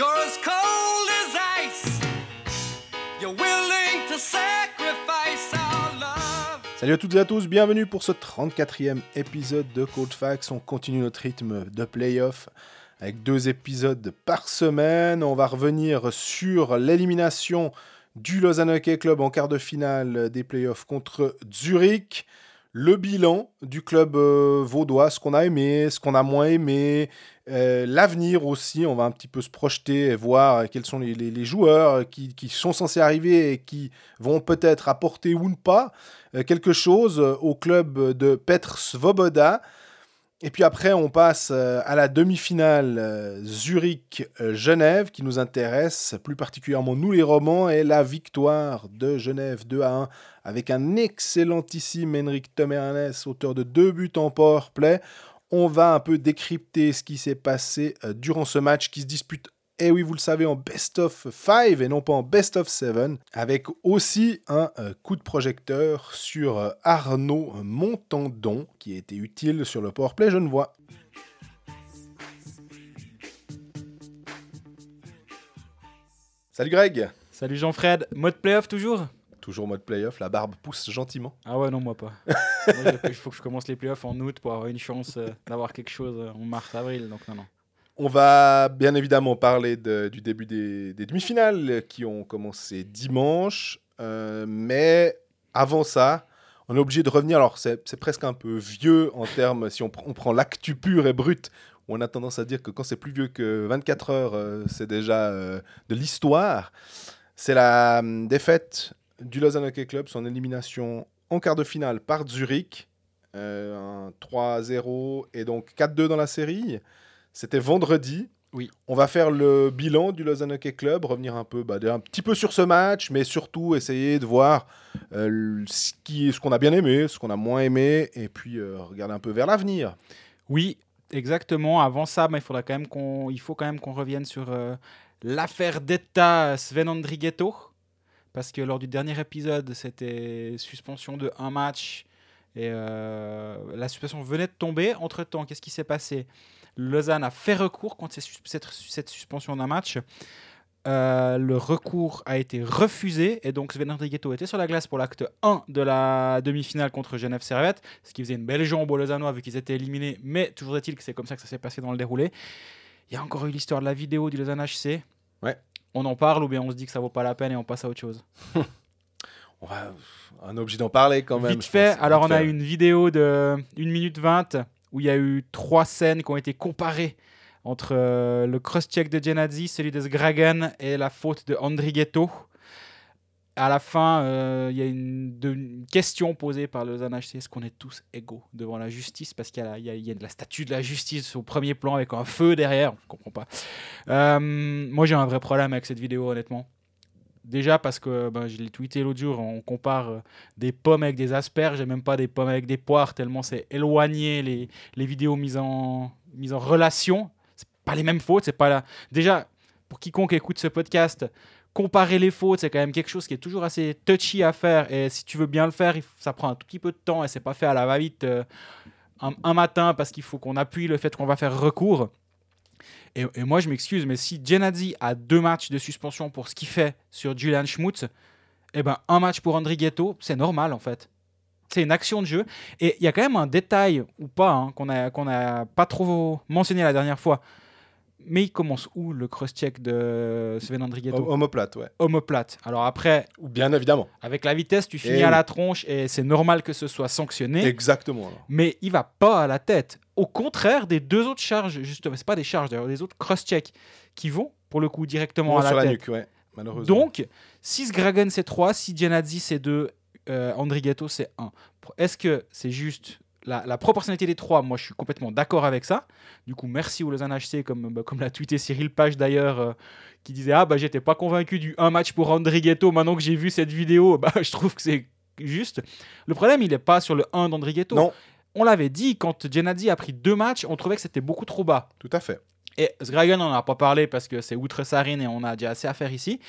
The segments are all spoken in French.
You're as cold as ice. You're willing to sacrifice our love. Salut à toutes et à tous, bienvenue pour ce 34e épisode de Cold Facts. On continue notre rythme de playoff avec deux épisodes par semaine. On va revenir sur l'élimination du Lausanne Hockey Club en quart de finale des playoffs contre Zurich. Le bilan du club euh, vaudois, ce qu'on a aimé, ce qu'on a moins aimé, euh, l'avenir aussi. On va un petit peu se projeter et voir quels sont les, joueurs qui, sont censés arriver et qui vont peut-être apporter ou pas euh, quelque chose euh, au club de Petr Svoboda. Et puis après, on passe euh, à la demi-finale euh, Zurich-Genève qui nous intéresse, plus particulièrement nous les romans, et la victoire de Genève 2 à 1 avec un excellentissime Henrik Tomernes, auteur de deux buts en power play. On va un peu décrypter ce qui s'est passé euh, durant ce match qui se dispute, et oui, vous le savez, en best of 5 et non pas en best of 7, avec aussi un euh, coup de projecteur sur euh, Arnaud Montandon qui a été utile sur le powerplay genevois. Salut Greg Salut Jean-Fred, mode playoff toujours? Toujours mode playoff, la barbe pousse gentiment. Ah ouais, non, moi pas. Il faut que je commence les playoffs en août pour avoir une chance euh, d'avoir quelque chose euh, en mars-avril, donc non, non. On va bien évidemment parler de- du début des, des demi-finales qui ont commencé dimanche. euh, mais avant ça, on est obligé de revenir. Alors, c'est presque un peu vieux en termes, si on, pr- on prend l'actu pur et brut, où on a tendance à dire que quand c'est plus vieux que 24 heures, euh, c'est déjà euh, de l'histoire. C'est la hum, défaite du Lausanne Hockey Club, son élimination en quart de finale par Zurich. euh, un 3-0 et donc 4-2 dans la série. C'était vendredi. Oui. On va faire le bilan du Lausanne Hockey Club, revenir un peu, bah, un petit peu sur ce match, mais surtout essayer de voir euh, ce qu'on a bien aimé, ce qu'on a moins aimé, et puis euh, regarder un peu vers l'avenir. Oui, exactement. Avant ça, bah, il, faudra quand même qu'on, il faut quand même qu'on revienne sur euh, l'affaire d'État Sven Andrighetto. Parce que lors du dernier épisode, c'était suspension de un match. Et euh, la suspension venait de tomber. Entre-temps, qu'est-ce qui s'est passé? Lausanne a fait recours contre cette, suspension d'un match. Euh, le recours a été refusé et donc Sven Andrighetto était sur la glace pour l'acte 1 de la demi-finale contre Genève Servette, ce qui faisait une belle jambe aux Lausannois vu qu'ils étaient éliminés, mais toujours est-il que c'est comme ça que ça s'est passé dans le déroulé. Il y a encore eu l'histoire de la vidéo du Lausanne HC. Ouais. On en parle ou bien on se dit que ça vaut pas la peine et on passe à autre chose On va, on est obligé d'en parler quand même. Vite fait, pense. alors Vite on a fait. une vidéo de 1 minute 20 où il y a eu trois scènes qui ont été comparées entre euh, le cross-check de Genadzi, celui de Sgragan et la faute de Andrighetto. À la fin, euh, il y a une, question posée par le ZNHC est-ce qu'on est tous égaux devant la justice? Parce qu'il y, a de la statue de la justice au premier plan avec un feu derrière. Je comprends pas. Euh, moi, j'ai un vrai problème avec cette vidéo, honnêtement. Déjà parce que ben, je l'ai tweeté l'autre jour, on compare euh, des pommes avec des asperges et même pas des pommes avec des poires, tellement c'est éloigné les, vidéos mises en, mises en relation. C'est pas les mêmes fautes, c'est pas la... Déjà, pour quiconque écoute ce podcast, comparer les fautes, c'est quand même quelque chose qui est toujours assez touchy à faire. Et si tu veux bien le faire, ça prend un tout petit peu de temps et c'est pas fait à la va-vite euh, un, matin parce qu'il faut qu'on appuie le fait qu'on va faire recours. Et, moi, je m'excuse, mais si Genadzi a deux matchs de suspension pour ce qu'il fait sur Julian Schmutz, eh ben, un match pour Andrighetto, c'est normal en fait. C'est une action de jeu. Et il y a quand même un détail, ou pas, hein, qu'on n'a pas trop mentionné la dernière fois. Mais il commence où le cross-check de Sven Andrighetto Ho- Homoplate, ouais. Homoplate. Alors après, Ou bien évidemment. avec la vitesse, tu finis à la tronche et c'est normal que ce soit sanctionné. Exactement. alors. mais il va pas à la tête. Au contraire des deux autres charges, justement, c'est pas des charges d'ailleurs, des autres cross-checks qui vont pour le coup directement à la sur la tête. nuque, ouais. Malheureusement. Donc, si Sgragan c'est 3, si Genadzi c'est 2, euh, Andrighetto c'est 1. Est-ce que c'est juste la, la proportionnalité des trois Moi je suis complètement d'accord avec ça. Du coup, merci au Lausanne HC, comme, bah, comme l'a tweeté Cyril Page d'ailleurs, euh, qui disait Ah bah j'étais pas convaincu du 1 match pour Andrighetto, maintenant que j'ai vu cette vidéo, bah, je trouve que c'est juste. Le problème il est pas sur le 1 d'Andrighetto. Non. On l'avait dit, quand Genadzi a pris deux matchs, on trouvait que c'était beaucoup trop bas. Tout à fait. Et Sgragan, on n'en a pas parlé parce que c'est outre Sarine et on a déjà assez à faire ici.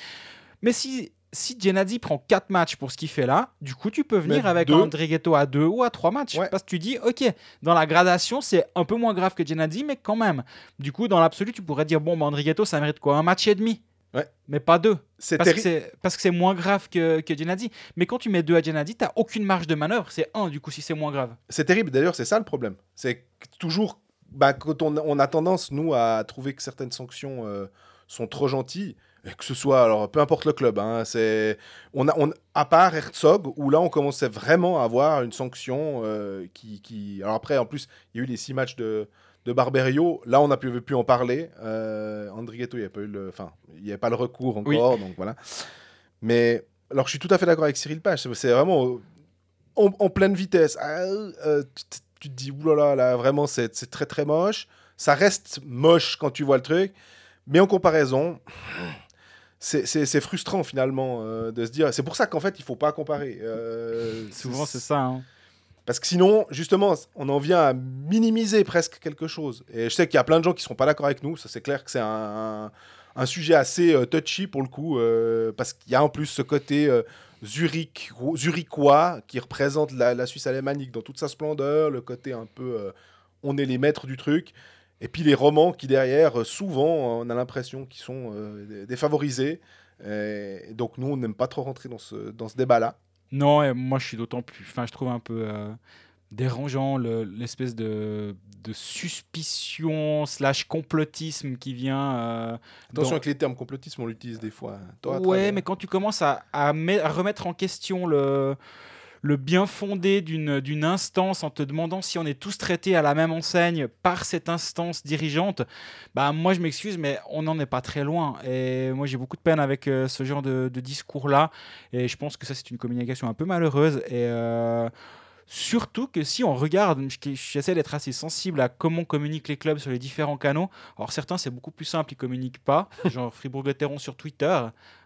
Mais si si Genadi prend 4 matchs pour ce qu'il fait là, du coup, tu peux venir Mais avec deux. André Ghetto à 2 ou à 3 matchs. Ouais. Parce que tu dis, OK, dans la gradation, c'est un peu moins grave que Genadi, mais quand même. Du coup, dans l'absolu, tu pourrais dire, bon, bah, André Ghetto, ça mérite quoi? Un match et demi Ouais. Mais pas deux. C'est Parce que parce que c'est moins grave que, que Genadi. Mais quand tu mets 2 à Genadi, tu aucune marge de manœuvre. C'est 1 du coup, si c'est moins grave. c'est terrible. D'ailleurs, c'est ça le problème. C'est toujours, bah, quand on, on a tendance, nous, à trouver que certaines sanctions euh, sont trop gentilles, que ce soit, alors, peu importe le club, hein, c'est, on a, on, à part Herzog, où là, on commençait vraiment à avoir une sanction euh, qui, qui. Alors après, en plus, il y a eu les six matchs de, de Barberio. Là, on n'a plus, pu en parler. Euh, Andrigetto, il n'y a pas eu le, enfin, il y a pas le recours encore, donc voilà. Mais alors, je suis tout à fait d'accord avec Cyril Page. C'est- vraiment en, en pleine vitesse. Ah, euh, tu, te- tu te dis, oulala, là, vraiment, c'est c'est très très moche. Ça reste moche quand tu vois le truc. Mais en comparaison, c'est- frustrant finalement euh, de se dire. C'est pour ça qu'en fait, il faut pas comparer. Euh, Souvent, c'est ça. hein. Parce que sinon, justement, on en vient à minimiser presque quelque chose. Et je sais qu'il y a plein de gens qui ne sont pas d'accord avec nous. Ça, c'est clair que c'est un, un- sujet assez euh, touchy pour le coup. parce qu'il y a en plus ce côté Zurich, zurichois qui représente la, la Suisse alémanique dans toute sa splendeur. Le côté un peu. on est les maîtres du truc. Et puis les romans qui, derrière, euh, souvent, on a l'impression qu'ils sont euh, dé- défavorisés. Et donc, nous, on n'aime pas trop rentrer dans ce, dans ce débat-là. Non, et moi je suis d'autant plus. Enfin, je trouve un peu euh, dérangeant le- l'espèce de, de suspicion slash complotisme qui vient. euh, Attention dans- avec les termes complotisme, on l'utilise des fois. hein. Toi, Ouais, mais quand tu commences à, à met- à remettre en question le, le bien fondé d'une instance en te demandant si on est tous traités à la même enseigne par cette instance dirigeante, bah moi je m'excuse, mais on n'en est pas très loin. Et moi j'ai beaucoup de peine avec euh, ce genre de, discours-là. Et je pense que ça c'est une communication un peu malheureuse. Et. euh, Surtout que si on regarde, je- j'essaie d'être assez sensible à comment communiquent les clubs sur les différents canaux. Alors certains c'est beaucoup plus simple, ils communiquent pas, genre Fribourg-Gotteron sur Twitter.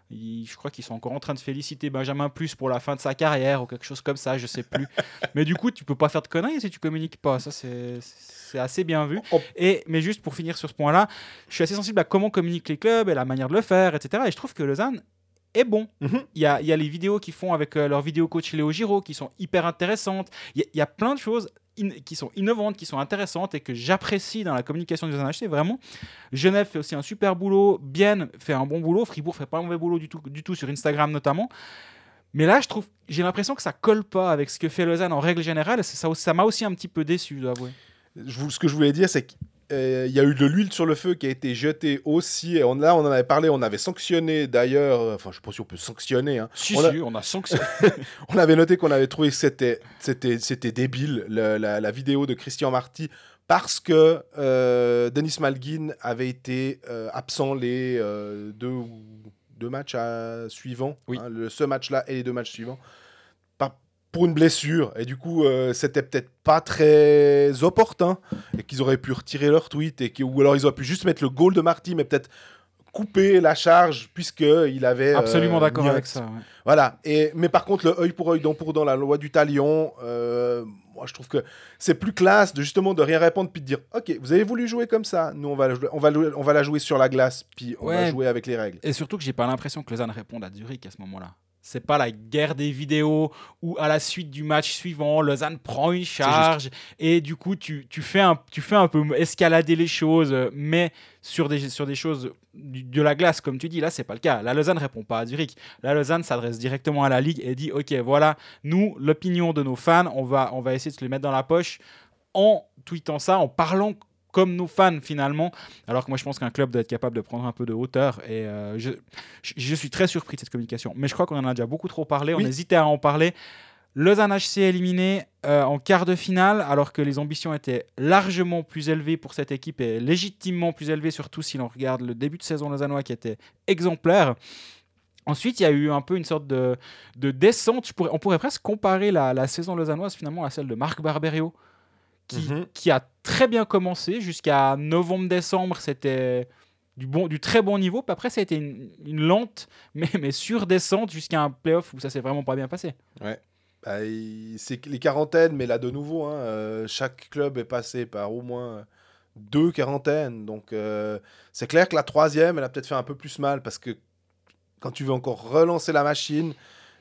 Ils- je crois qu'ils sont encore en train de féliciter Benjamin Plus pour la fin de sa carrière ou quelque chose comme ça, je sais plus. mais du coup, tu peux pas faire de conneries si tu communiques pas. Ça, c'est assez bien vu. On- Et, mais juste pour finir sur ce point-là, je suis assez sensible à comment communiquent les clubs et la manière de le faire, etc. Et je trouve que Lausanne est bon. Mhm. Il y, a, il y a les vidéos qu'ils font avec euh, leur vidéo coach Léo Giraud qui sont hyper intéressantes. Il y, a- il y a plein de choses qui sont innovantes, qui sont intéressantes et que j'apprécie dans la communication du Lausanne HC. Vraiment, Genève fait aussi un super boulot, Bienne fait un bon boulot, Fribourg fait pas un mauvais boulot du tout, du tout sur Instagram notamment. Mais là, je trouve, j'ai l'impression que ça colle pas avec ce que fait Lausanne en règle générale. Ça, m'a aussi un petit peu déçu, je dois avouer. Ce que je voulais dire, c'est qu'il y a eu de l'huile sur le feu qui a été jetée aussi. Et on, là, on en avait parlé, on avait sanctionné d'ailleurs. euh, Enfin, je ne sais pas si on peut sanctionner. hein. Si, on, a- si, on a sanctionné. on avait noté qu'on avait trouvé que c'était, c'était, c'était débile, le- la, la vidéo de Christian Marty, parce que euh, Denis Malguin avait été euh, absent les euh, deux, deux matchs à- suivants. Oui. hein, le, ce match-là et les deux matchs suivants. Pour une blessure. Et du coup, euh, c'était peut-être pas très opportun. Et qu'ils auraient pu retirer leur tweet. Et ou alors ils auraient pu juste mettre le goal de Marty, mais peut-être couper la charge, puisqu'il avait. euh, Absolument d'accord avec ça. ouais. voilà. Et, mais par contre, le œil pour œil, dent pour dent, la loi du talion, euh, moi je trouve que c'est plus classe de justement de rien répondre puis de dire Ok, vous avez voulu jouer comme ça, nous on va, la jouer- on va, on va la jouer sur la glace, puis on va jouer avec les règles. Et surtout que j'ai pas l'impression que Lausanne réponde à Zurich à ce moment-là. C'est pas la guerre des vidéos où à la suite du match suivant, Lausanne prend une charge et du coup tu, tu, fais un, tu fais un peu escalader les choses, mais sur des, sur des choses du- de la glace, comme tu dis, là c'est pas le cas. La Lausanne répond pas à Zurich. La Lausanne s'adresse directement à la Ligue et dit Ok, voilà, nous, l'opinion de nos fans, on va, on va essayer de se les mettre dans la poche en tweetant ça, en parlant comme nos fans finalement. Alors que moi je pense qu'un club doit être capable de prendre un peu de hauteur et euh, je, suis très surpris de cette communication. Mais je crois qu'on en a déjà beaucoup trop parlé, Oui. on hésitait à en parler. Lausanne HC éliminé euh, en quart de finale alors que les ambitions étaient largement plus élevées pour cette équipe et légitimement plus élevées surtout si l'on regarde le début de saison lausannois qui était exemplaire. Ensuite, il y a eu un peu une sorte de, de descente. Pourrais- on pourrait presque comparer la, la saison lausannoise finalement à celle de Marc Barberio, qui, Mhm. qui a très bien commencé jusqu'à novembre-décembre. C'était du, bon, du très bon niveau. Puis après, ça a été une, une lente, mais, mais descente jusqu'à un playoff où ça s'est vraiment pas bien passé. Bah, il- c'est les quarantaines, mais là de nouveau, hein, euh, chaque club est passé par au moins deux quarantaines. Donc euh, c'est clair que la troisième, elle a peut-être fait un peu plus mal parce que quand tu veux encore relancer la machine,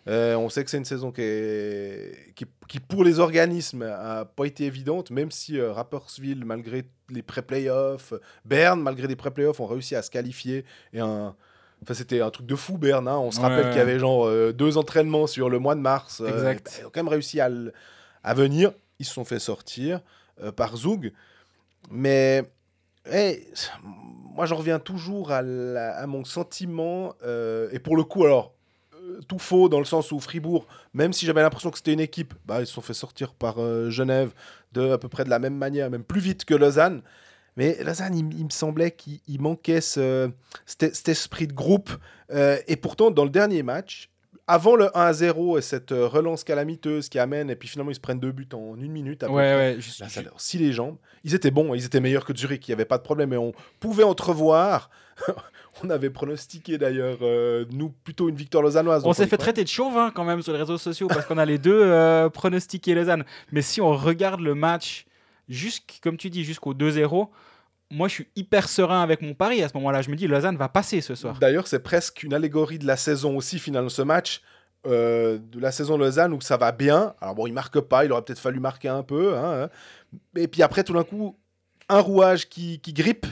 euh, on sait que c'est une saison qui, est- qui, qui, pour les organismes, a pas été évidente, même si euh, Rapperswil, malgré les pré-playoffs, Berne, malgré les pré-playoffs, ont réussi à se qualifier. Et un... Enfin, c'était un truc de fou, Berne. hein. On se Ouais, rappelle ouais. qu'il y avait genre euh, deux entraînements sur le mois de mars. euh, Exact. bah, ils ont quand même réussi à, à venir. Ils se sont fait sortir par Zug. Mais moi, j'en reviens toujours à, la- à mon sentiment. et pour le coup, alors, tout faux dans le sens où Fribourg, même si j'avais l'impression que c'était une équipe, bah, ils se sont fait sortir par euh, Genève de à peu près de la même manière, même plus vite que Lausanne. Mais Lausanne, il, il me semblait qu'il il manquait ce, cet, cet esprit de groupe. Euh, et pourtant, dans le dernier match, avant le 1-0 et cette euh, relance calamiteuse qui amène, et puis finalement ils se prennent deux buts en une minute. peu Ouais, ouais. juste- Là, ça leur scie les jambes. Ils étaient bons, ils étaient meilleurs que Zurich, il n'y avait pas de problème. Et on pouvait entrevoir. on avait pronostiqué d'ailleurs, euh, nous, plutôt une victoire lausannoise. On s'est fait traiter de chauvin quand même sur les réseaux sociaux parce qu'on a les deux euh, pronostiqués Lausanne. Mais si on regarde le match, comme tu dis, jusqu'au 2-0, moi je suis hyper serein avec mon pari à ce moment-là. Je me dis Lausanne va passer ce soir. D'ailleurs, c'est presque une allégorie de la saison aussi, finalement, ce match. euh, de la saison Lausanne où ça va bien. Alors bon, il marque pas, il aurait peut-être fallu marquer un peu. hein, hein. Et puis après, tout d'un coup, un rouage qui, qui grippe.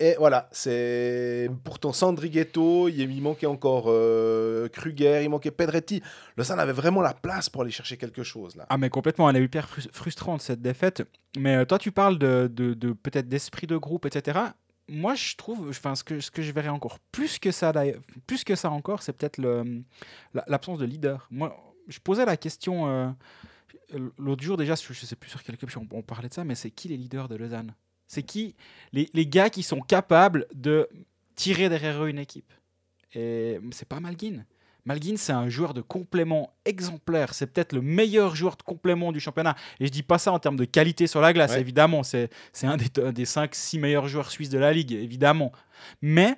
Et voilà, c'est pourtant Sandrighetto, il, manquait encore euh, Kruger, il manquait Pedretti. Lausanne avait vraiment la place pour aller chercher quelque chose là. Ah mais complètement, elle est hyper frus- frustrante cette défaite. Mais euh, toi tu parles de, peut-être d'esprit de groupe, etc. Moi je trouve, enfin ce que, je verrais encore plus que ça, plus que ça encore, c'est peut-être l'absence de leader. Moi je posais la question euh, l'autre jour déjà, je sais plus sur quel on, on parlait de ça, mais c'est qui les leaders de Lausanne? C'est qui les, les gars qui sont capables de tirer derrière eux une équipe Et c'est pas Malguin. Malguin, c'est un joueur de complément exemplaire. C'est peut-être le meilleur joueur de complément du championnat. Et je dis pas ça en termes de qualité sur la glace, Ouais. évidemment. C'est un des, un des 5-6 meilleurs joueurs suisses de la ligue, évidemment. Mais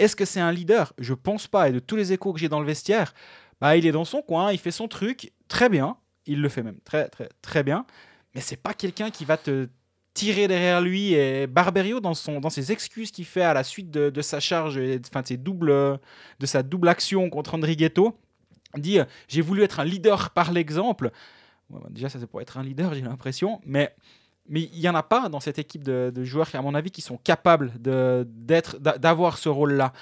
est-ce que c'est un leader? Je pense pas. Et de tous les échos que j'ai dans le vestiaire, bah, il est dans son coin, il fait son truc très bien. Il le fait même très, très, très bien. Mais c'est pas quelqu'un qui va te tirer derrière lui. Et Barberio, dans, son, dans ses excuses qu'il fait à la suite de, de sa charge, et, enfin, de, ses doubles, de sa double action contre Andrighetto, dit euh, J'ai voulu être un leader par l'exemple. Bah, déjà, ça c'est pour être un leader, j'ai l'impression. Mais mais il n'y en a pas dans cette équipe de, de joueurs, à mon avis, qui sont capables de- d'être- d'a- d'avoir ce rôle-là.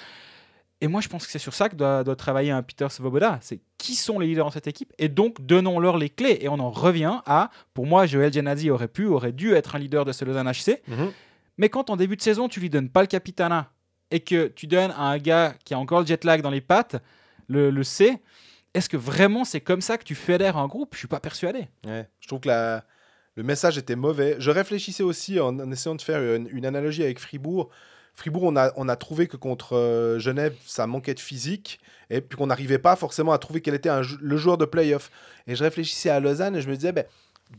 Et moi, je pense que c'est sur ça que doit, doit travailler un Peter Svoboda. C'est qui sont les leaders dans cette équipe et donc donnons-leur les clés. Et on en revient à, pour moi, Joël Genadzi aurait pu, aurait dû être un leader de ce Lausanne HC. Mais quand en début de saison, tu lui donnes pas le capitana et que tu donnes à un gars qui a encore le jet lag dans les pattes, le, le C, est-ce que vraiment c'est comme ça que tu fédères un groupe? Je suis pas persuadé. Ouais, je trouve que la- le message était mauvais. Je réfléchissais aussi en, en essayant de faire une, une analogie avec Fribourg. Fribourg, on a, on a trouvé que contre euh, Genève, ça manquait de physique et puis qu'on n'arrivait pas forcément à trouver quel était un le joueur de playoff. Et je réfléchissais à Lausanne et je me disais, ben,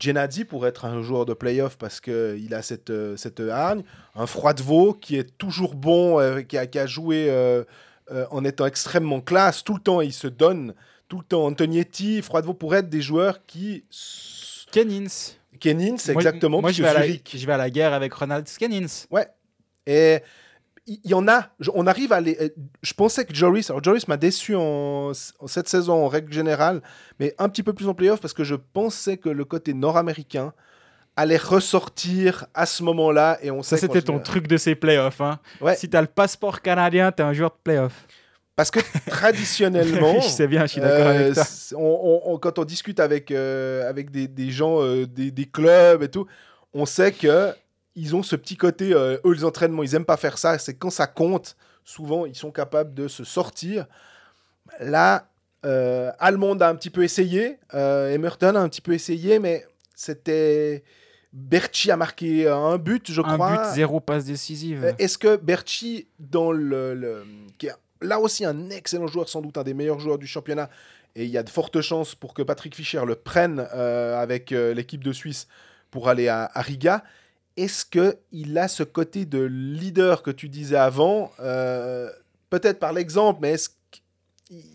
Genadi pourrait être un joueur de playoff parce qu'il a cette, euh, cette hargne. Un Froidevaux qui est toujours bon, euh, qui, a, qui a joué euh, euh, en étant extrêmement classe. Tout le temps, il se donne. Tout le temps, Antonietti, Froidevaux pourraient être des joueurs qui Kennins. Kennins, c'est Moi- exactement. Moi, je vais, à la, Zurich- je vais à la guerre avec Ronald Kennins. Et il y, en a. Je- On arrive à les. euh, Je pensais que Joris. Alors, Joris m'a déçu en, en cette saison en règle générale, mais un petit peu plus en playoff parce que je pensais que le côté nord-américain allait ressortir à ce moment-là. Et on Ça, c'était ton truc de ces playoffs. Hein. Ouais. Si t'as le passeport canadien, t'es un joueur de playoff. Parce que traditionnellement. je sais bien, je suis d'accord Euh, avec on- on- on- quand on discute avec, euh, avec des, des gens, euh, des, des clubs et tout, on sait que ils ont ce petit côté, euh, eux, les entraînements, ils aiment pas faire ça. C'est quand ça compte, souvent, ils sont capables de se sortir. Là, euh, Almond a un petit peu essayé, euh, Emerton a un petit peu essayé, mais c'était. Berchi a marqué un but, je Un crois. but, zéro passe décisive. Euh, Est-ce que Berchi, dans le, le- qui est là aussi un excellent joueur, sans doute un des meilleurs joueurs du championnat, et il y a de fortes chances pour que Patrick Fischer le prenne euh, avec l'équipe de Suisse pour aller à, à Riga, est-ce qu'il a ce côté de leader que tu disais avant euh, Peut-être par l'exemple, mais est-ce que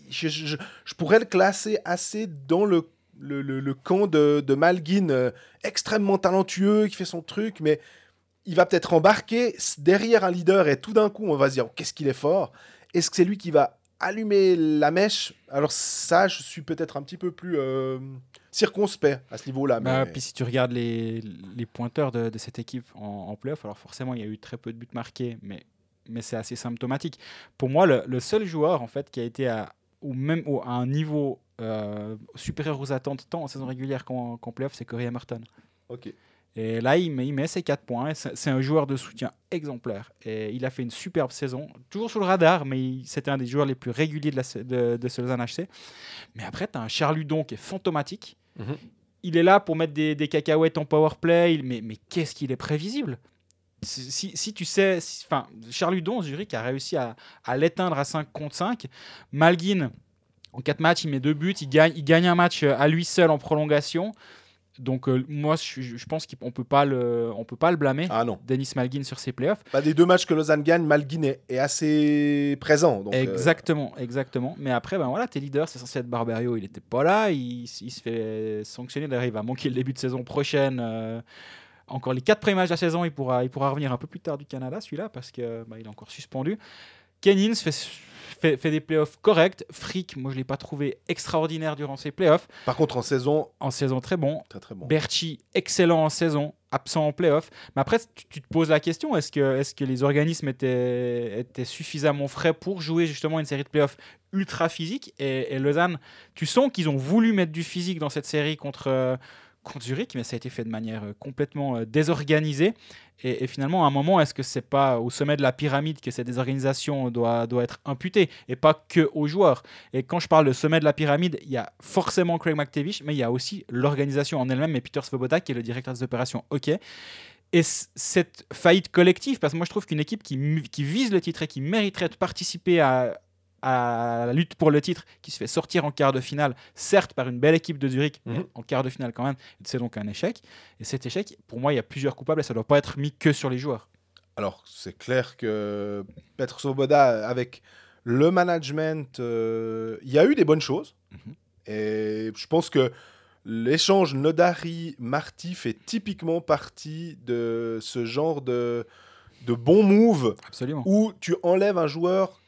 je, je- pourrais le classer assez dans le, le, le- camp de, de Malguin, euh, extrêmement talentueux, qui fait son truc, mais il va peut-être embarquer derrière un leader et tout d'un coup, on va se dire qu'est-ce qu'il est fort? Est-ce que c'est lui qui va allumer la mèche. Alors ça, je suis peut-être un petit peu plus euh, circonspect à ce niveau-là. Bah, mais- puis si tu regardes les, les pointeurs de, de cette équipe en, en playoff, alors forcément il y a eu très peu de buts marqués, mais, mais c'est assez symptomatique. Pour moi, le, le seul joueur en fait qui a été à, ou même au- à un niveau euh, supérieur aux attentes, tant en saison régulière qu'en qu'en playoff, c'est Corey Emerton. Ok. Et là, il met, il met ses 4 points. C'est un joueur de soutien exemplaire. Et il a fait une superbe saison. Toujours sous le radar, mais c'était un des joueurs les plus réguliers de, la, de, de ce Lausanne HC. Mais après, tu as un Charludon qui est fantomatique. Mhm. Il est là pour mettre des, des cacahuètes en power play. il- Mais, mais qu'est-ce qu'il est prévisible? Si, tu sais, si- enfin, Charludon, Zurich a réussi à, à l'éteindre à 5 contre 5. Malguin, en 4 matchs, il met 2 buts, il gagne, il gagne un match euh, à lui seul en prolongation. Donc euh, moi, je, je pense qu'on peut pas le, on peut pas le blâmer. Ah non. Denis Malguin sur ses playoffs. Bah, des deux matchs que Lausanne gagne, Malguin est, est assez présent. Donc, euh, exactement, exactement. Mais après, ben voilà, tes leaders, c'est censé être Barbario, il n'était pas là, il, il se fait sanctionner. D'ailleurs, il va manquer le début de saison prochaine. euh, encore les quatre premiers matchs de la saison, il pourra, il pourra revenir un peu plus tard du Canada, celui-là, parce que bah, il est encore suspendu. Kennins fait, fait, fait des playoffs corrects. Frick, moi, je l'ai pas trouvé extraordinaire durant ses playoffs. Par contre, en saison, En saison, très bon. très très bon. Berchi, excellent en saison, absent en playoff. Mais après, tu, tu te poses la question est-ce que, est que les organismes étaient, étaient suffisamment frais pour jouer justement une série de playoffs ultra physique et, et Lausanne, tu sens qu'ils ont voulu mettre du physique dans cette série contre, euh, contre Zurich, mais ça a été fait de manière euh, complètement euh, désorganisée. Et, finalement, à un moment, est-ce que c'est pas au sommet de la pyramide que cette désorganisation doit, doit être imputée et pas que aux joueurs? Et quand je parle de sommet de la pyramide, il y a forcément Craig McTavish, mais il y a aussi l'organisation en elle-même et Peter Svoboda qui est le directeur des opérations OK. Et cette faillite collective, parce que moi je trouve qu'une équipe qui, qui vise le titre et qui mériterait de participer à, à la lutte pour le titre, qui se fait sortir en quart de finale, certes par une belle équipe de Zurich, mais Mhm. en quart de finale quand même, c'est donc un échec. Et cet échec, pour moi, il y a plusieurs coupables et ça ne doit pas être mis que sur les joueurs. Alors, c'est clair que Petr Svoboda, avec le management, euh, il y a eu des bonnes choses. Mhm. Et je pense que l'échange Nodari-Marty fait typiquement partie de ce genre de, de moves Absolument. où tu enlèves un joueur,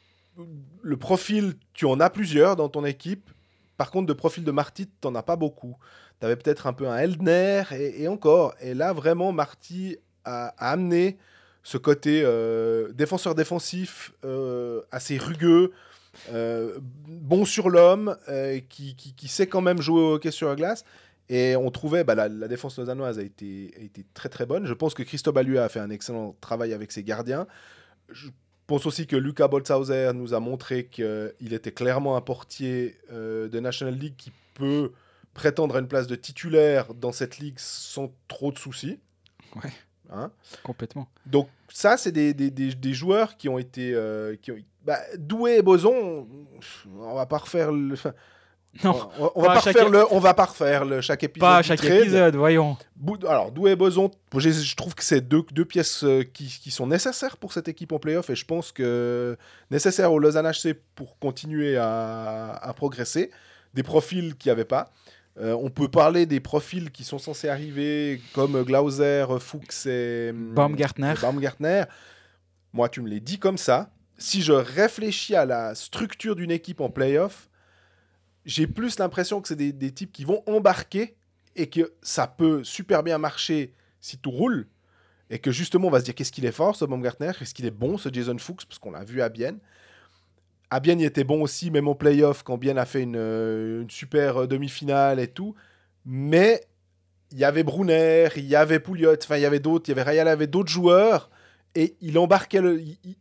le profil, tu en as plusieurs dans ton équipe. Par contre, de profil de Marty, tu n'en as pas beaucoup. Tu avais peut-être un peu un Eldner et, encore. Et là, vraiment, Marty a, amené ce côté euh, défenseur défensif euh, assez rugueux, euh, bon sur l'homme, qui, sait quand même jouer au hockey sur la glace. Et on trouvait, bah, la, défense lausannoise a été, très très bonne. Je pense que Christophe Balua a fait un excellent travail avec ses gardiens. Je pense aussi que Lucas Boltzhauser nous a montré qu'il était clairement un portier euh, de National League qui peut prétendre à une place de titulaire dans cette ligue sans trop de soucis. Ouais. Hein Complètement. donc ça, c'est des, des- des- des joueurs qui ont été... euh, qui ont- bah, Doué et Boson, on va pas refaire le... Non, on, va pas chaque le, on va pas refaire le, chaque épisode. pas chaque épisode, voyons. Alors, Doué et Boson, je, je trouve que c'est deux, deux pièces euh, qui, qui sont nécessaires pour cette équipe en playoff et je pense que nécessaires au Lausanne HC pour continuer à, à progresser. Des profils qu'il n'y avait pas. Euh, on peut parler des profils qui sont censés arriver comme Glauser, Fuchs et hum, Baumgartner. et Baumgartner. Moi, tu me l'as dit comme ça. Si je réfléchis à la structure d'une équipe en playoff, j'ai plus l'impression que c'est des, des types qui vont embarquer et que ça peut super bien marcher si tout roule. Et que justement, on va se dire qu'est-ce qu'il est fort, ce Baumgartner, qu'est-ce qu'il est bon, ce Jason Fuchs, parce qu'on l'a vu à Bienne. À Bienne, il était bon aussi, même en playoff, quand Bienne a fait une, euh, super euh, demi-finale et tout. Mais il y avait Brunner, il y avait Pouliot, enfin, il y avait d'autres, il y avait Rayala, il y avait d'autres joueurs. Et il embarquait,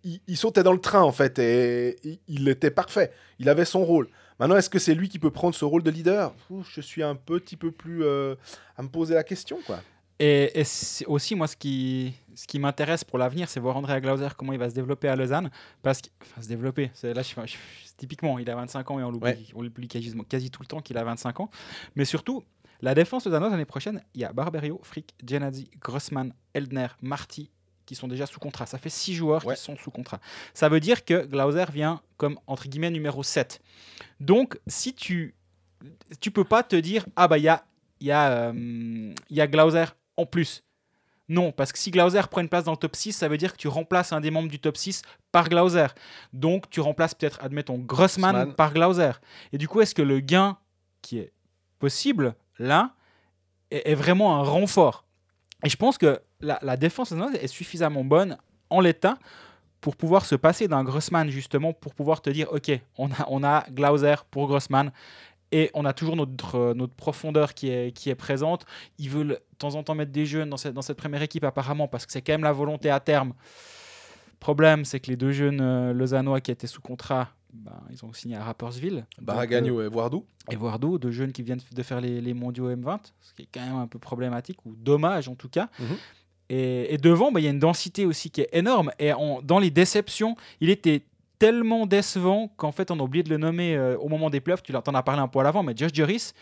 il, sautait dans le train, en fait, et il était parfait. Il avait son rôle. Maintenant, est-ce que c'est lui qui peut prendre ce rôle de leader? Ouf, Je suis un petit peu plus euh, à me poser la question, quoi. Et, aussi, moi, ce qui, ce qui m'intéresse pour l'avenir, c'est voir André Glauser, comment il va se développer à Lausanne. Parce que, enfin, se développer, là, je, je- typiquement, il a 25 ans et on l'oublie, Ouais. quasi, quasi tout le temps qu'il a 25 ans. Mais surtout, la défense lausannoise l'année prochaine, il y a Barberio, Frick, Genadzi, Grossman, Eldner, Marty qui sont déjà sous contrat. Ça fait 6 joueurs Ouais. qui sont sous contrat. Ça veut dire que Glauser vient comme, entre guillemets, numéro 7. Donc, si tu tu peux pas te dire, ah bah il y a, il y, a, euh, y a Glauser en plus. Non, parce que si Glauser prend une place dans le top 6, ça veut dire que tu remplaces un des membres du top 6 par Glauser. Donc tu remplaces peut-être, admettons, Grossman par Glauser. Et du coup, est-ce que le gain qui est possible là est, est vraiment un renfort? Et je pense que la, la défense nationale est suffisamment bonne en l'état pour pouvoir se passer d'un Grossman justement pour pouvoir te dire ok on a, on a Glauser pour Grossman et on a toujours notre, euh, notre profondeur qui est, qui est présente ils veulent de temps en temps mettre des jeunes dans cette, dans cette première équipe apparemment parce que c'est quand même la volonté à terme problème c'est que les deux jeunes euh, lausannois qui étaient sous contrat ben, ils ont signé à Rappersville Donc, euh, Baragagno et Voardou. et Voardou, deux jeunes qui viennent de faire les, les mondiaux M20, ce qui est quand même un peu problématique, ou dommage en tout cas. Mhm. Et, et devant, bah, il y a une densité aussi qui est énorme. Et on- dans les déceptions, il était tellement décevant qu'en fait, on a oublié de le nommer euh, au moment des playoffs. Tu t'en as parlé un peu à l'avant, mais Josh Juris,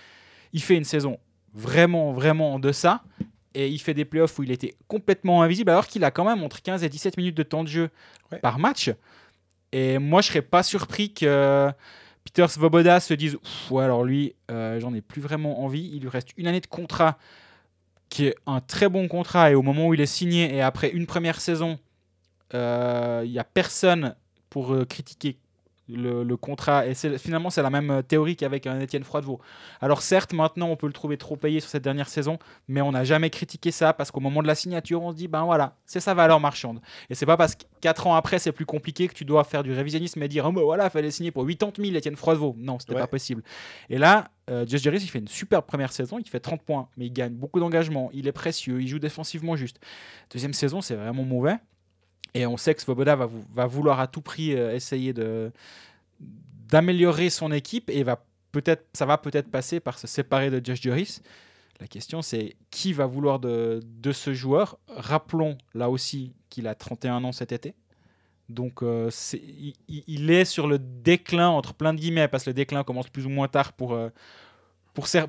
il fait une saison vraiment, vraiment en deçà. Et il fait des playoffs où il était complètement invisible, alors qu'il a quand même entre 15 et 17 minutes de temps de jeu Ouais. par match. Et moi, je serais pas surpris que Peter Svoboda se dise ouais, alors lui, euh, j'en ai plus vraiment envie. Il lui reste une année de contrat qui est un très bon contrat. Et au moment où il est signé, et après une première saison, euh, il n'y a personne pour euh, critiquer le, le contrat. Et finalement, c'est la même euh, théorie qu'avec un Étienne Froidevaux. Alors certes, maintenant, on peut le trouver trop payé sur cette dernière saison, mais on n'a jamais critiqué ça parce qu'au moment de la signature, on se dit, ben voilà, c'est sa valeur marchande. Et c'est pas parce que 4 ans après, c'est plus compliqué que tu dois faire du révisionnisme et dire, oh ben voilà, fallait signer pour 80 000 Étienne Froidevaux. Non, c'était Ouais. pas possible. Et là, euh, Josh Jarvis, il fait une superbe première saison, il fait 30 points, mais il gagne beaucoup d'engagement, il est précieux, il joue défensivement juste. Deuxième saison, c'est vraiment mauvais. Et on sait que Svoboda va, vou- va vouloir à tout prix euh, essayer d'améliorer son équipe et va ça va peut-être passer par se séparer de Josh Juris. La question c'est qui va vouloir de, ce joueur? Rappelons là aussi qu'il a 31 ans cet été. Donc euh, il, est sur le déclin entre plein de guillemets parce que le déclin commence plus ou moins tard pour, euh,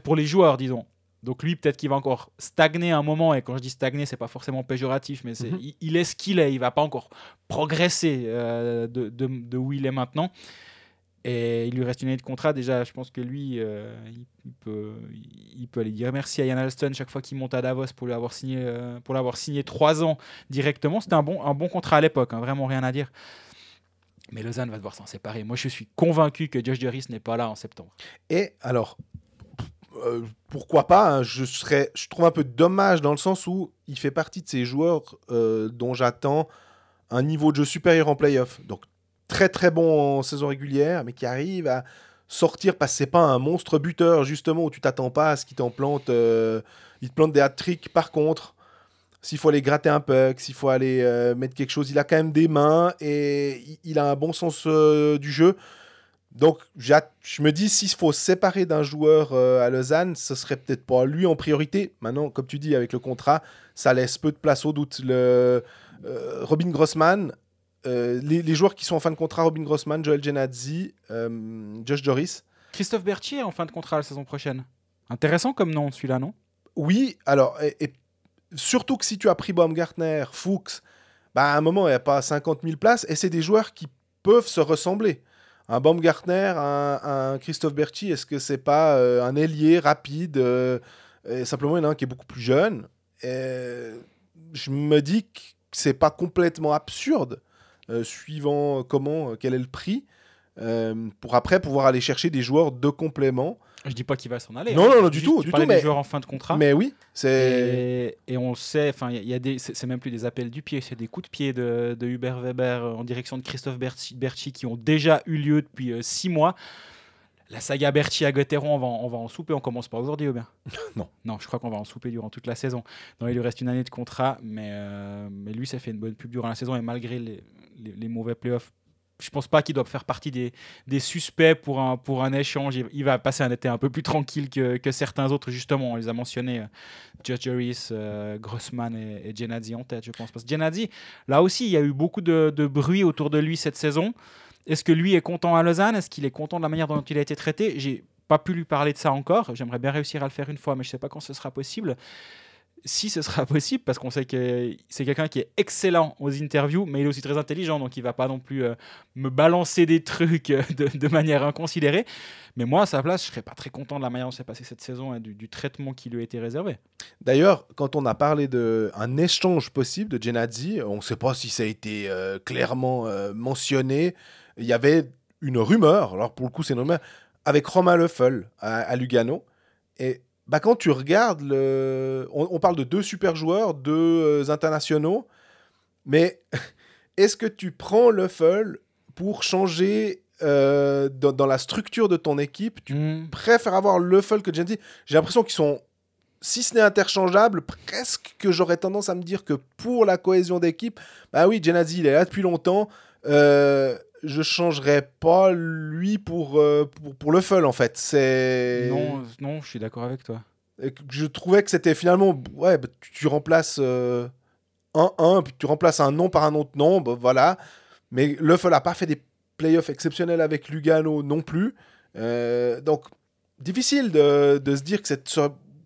pour les joueurs disons. Donc lui peut-être qu'il va encore stagner un moment et quand je dis stagner c'est pas forcément péjoratif mais c'est, Mhm. il, il est ce qu'il est, il va pas encore progresser euh, de, de, de où il est maintenant. Et il lui reste une année de contrat. Déjà, je pense que lui, euh, il, il peut, il peut aller dire merci à Ian Alston chaque fois qu'il monte à Davos pour lui avoir signé, euh, pour l'avoir signé trois ans directement. C'était un bon, un bon contrat à l'époque, hein, vraiment rien à dire. Mais Lausanne va devoir s'en séparer. Moi, je suis convaincu que Josh Juris n'est pas là en septembre. Et alors, euh, pourquoi pas hein, je, serais, je trouve un peu dommage dans le sens où il fait partie de ces joueurs euh, dont j'attends un niveau de jeu supérieur en playoff. Donc, très très bon en saison régulière, mais qui arrive à sortir parce que c'est pas un monstre buteur, justement, où tu t'attends pas à ce qu'il t'en plante. euh, il te plante des hat-tricks. Par contre, s'il faut aller gratter un puck, s'il faut aller mettre quelque chose, il a quand même des mains et il, a un bon sens du jeu. Donc, je me dis, s'il faut se séparer d'un joueur euh, à Lausanne, ce serait peut-être pas lui en priorité. Maintenant, comme tu dis, avec le contrat, ça laisse peu de place au doute. Le, euh, Robin Grossman, euh, les, les joueurs qui sont en fin de contrat, Robin Grossman, Joel Genadzi, euh, Josh Joris. Christophe Berthier en fin de contrat la saison prochaine. Intéressant comme nom, celui-là, non? Oui, alors, et, et surtout que si tu as pris Baumgartner, Fuchs, bah, à un moment, il n'y a pas 50 000 places, et c'est des joueurs qui peuvent se ressembler. Un Baumgartner, un, Christophe Berti, est-ce que c'est pas euh, un ailier rapide euh, Simplement, il y en a un qui est beaucoup plus jeune. Je me dis que c'est pas complètement absurde, euh, suivant comment, quel est le prix, pour après pouvoir aller chercher des joueurs de complément. Je dis pas qu'il va s'en aller. Non, hein. non, non, du Juste, tout, tu du tout, des mais- joueurs en fin de contrat. Mais oui, c'est. Et, et on le sait, enfin, il y a- des, c'est même plus des appels du pied, c'est des coups de pied de, de Hubert Weber euh, en direction de Christophe Berchi, Berchi qui ont déjà eu lieu depuis euh, six mois. La saga Berchi à Gotteron, on va, en- on va en souper. On commence pas aujourd'hui, Hubert Non. Non, je crois qu'on va en souper durant toute la saison. Non, il lui reste une année de contrat, mais, euh, mais lui, ça fait une bonne pub durant la saison et malgré les, les, les mauvais playoffs. Je pense pas qu'il doit faire partie des, des suspects pour un, pour un échange. Il, va passer un été un peu plus tranquille que, que certains autres, justement. On les a mentionnés. euh, Josh Juris, euh, Grossman et, et Genadzi en tête, je pense. Parce que Genadzi, là aussi, il y a eu beaucoup de, de bruit autour de lui cette saison. Est-ce que lui est content à Lausanne? Est-ce qu'il est content de la manière dont il a été traité? J'ai pas pu lui parler de ça encore. J'aimerais bien réussir à le faire une fois, mais je sais pas quand ce sera possible. Si ce sera possible, parce qu'on sait que c'est quelqu'un qui est excellent aux interviews, mais il est aussi très intelligent, donc il va pas non plus euh, me balancer des trucs euh, de, manière inconsidérée. Mais moi, à sa place, je serais pas très content de la manière dont s'est passée cette saison et du, traitement qui lui a été réservé. D'ailleurs, quand on a parlé d'un échange possible de Genadzi, on ne sait pas si ça a été euh, clairement mentionné. Il y avait une rumeur, alors pour le coup, c'est une rumeur, avec Romain Leffel à, à Lugano. Et bah, quand tu regardes, le... on, on parle de deux super joueurs, deux euh, internationaux, mais est-ce que tu prends Leffel pour changer euh, dans, dans la structure de ton équipe? Tu Mm. préfères avoir Leffel que Genadzi J'ai l'impression qu'ils sont, si ce n'est interchangeables, presque que j'aurais tendance à me dire que pour la cohésion d'équipe, bah oui, Genadzi, il est là depuis longtemps. Euh, je changerais pas lui pour, euh, pour, pour Leffel, en fait. C'est... Non, non, je suis d'accord avec toi. Je trouvais que c'était finalement, ouais, bah, tu, tu remplaces euh, un 1, puis tu remplaces un nom par un autre nom, bah, voilà. Mais Leffel n'a pas fait des playoffs exceptionnels avec Lugano non plus. Euh, donc, difficile de, de se dire que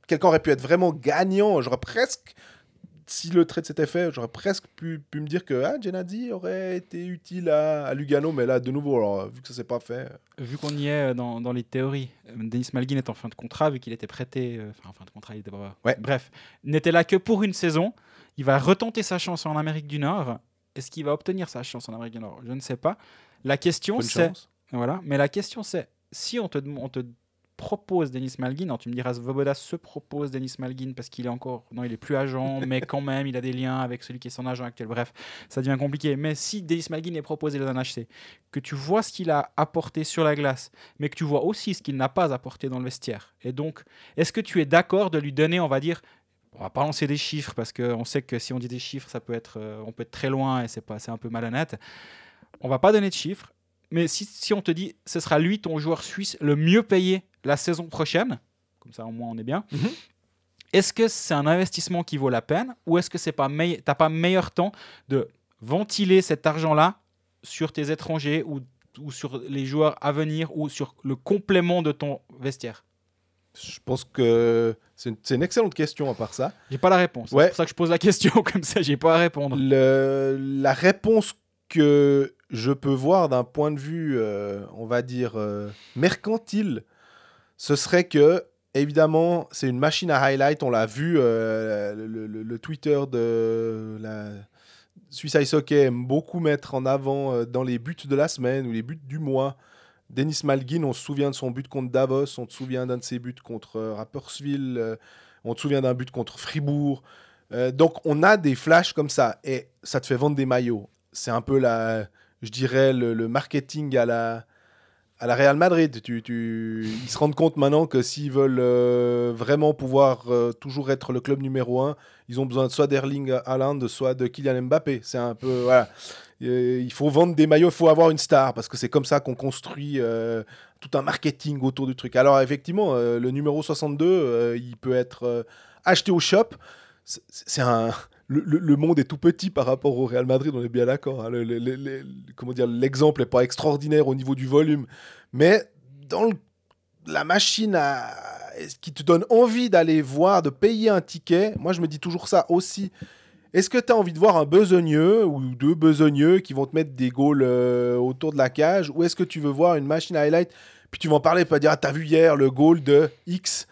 quelqu'un aurait pu être vraiment gagnant. J'aurais presque, si le trade s'était fait, j'aurais presque pu, pu me dire que ah, Genadi aurait été utile à, à Lugano. Mais là, de nouveau, alors, vu que ça s'est pas fait, Vu qu'on y est euh, dans, dans les théories, euh, Denis Malgin est en fin de contrat, vu qu'il était prêté, euh, enfin en fin de contrat, il était pas... Ouais. Bref, n'était là que pour une saison. Il va retenter sa chance en Amérique du Nord. Est-ce qu'il va obtenir sa chance en Amérique du Nord? Je ne sais pas. La question c'est, voilà, mais la question c'est, si on te, on te propose Denis Malgin, alors tu me diras, Svoboda se propose Denis Malgin parce qu'il est encore, non, il est plus agent, mais quand même, il a des liens avec celui qui est son agent actuel. Bref, ça devient compliqué. Mais si Denis Malgin est proposé dans un HC, que tu vois ce qu'il a apporté sur la glace, mais que tu vois aussi ce qu'il n'a pas apporté dans le vestiaire. Et donc, est-ce que tu es d'accord de lui donner, on va dire, on va pas lancer des chiffres parce qu'on sait que si on dit des chiffres, ça peut être, euh, on peut être très loin et c'est pas, c'est un peu malhonnête. On va pas donner de chiffres, mais si, si on te dit, ce sera lui ton joueur suisse le mieux payé la saison prochaine, comme ça au moins on est bien. Mhm. Est-ce que c'est un investissement qui vaut la peine ou est-ce que c'est pas t'as pas meilleur temps de ventiler cet argent-là sur tes étrangers ou, ou sur les joueurs à venir ou sur le complément de ton vestiaire? Je pense que c'est une, une excellente question à part ça. J'ai pas la réponse. Ouais. C'est pour ça que je pose la question comme ça, j'ai pas à répondre. Le- la réponse que je peux voir d'un point de vue, euh, on va dire, euh, mercantile, ce serait que, évidemment, c'est une machine à highlight. On l'a vu, euh, le, Twitter de la Swiss Ice Hockey aime beaucoup mettre en avant dans les buts de la semaine ou les buts du mois. Denis Malgin, on se souvient de son but contre Davos, on se souvient d'un de ses buts contre Rapperswil, on se souvient d'un but contre Fribourg. Donc on a des flashs comme ça et ça te fait vendre des maillots. C'est un peu la, je dirais le, marketing à la à la Real Madrid. Tu, tu- ils se rendent compte maintenant que s'ils veulent euh, vraiment pouvoir euh, toujours être le club numéro un, ils ont besoin soit d'Erling Haaland, soit de Kylian Mbappé. C'est un peu voilà. Euh, il faut vendre des maillots, il faut avoir une star parce que c'est comme ça qu'on construit tout un marketing autour du truc. Alors effectivement, le numéro 62, euh, il peut être acheté au shop. C'est un le, le- monde est tout petit par rapport au Real Madrid, on est bien d'accord. hein. Comment dire, l'exemple n'est pas extraordinaire au niveau du volume, mais dans la machine qui te donne envie d'aller voir, de payer un ticket, moi je me dis toujours ça aussi. Est-ce que tu as envie de voir un besogneux ou deux besogneux qui vont te mettre des goals euh, autour de la cage? Ou est-ce que tu veux voir une machine à highlight puis tu vas en parler, tu vas dire ah, t'as vu hier le goal de X?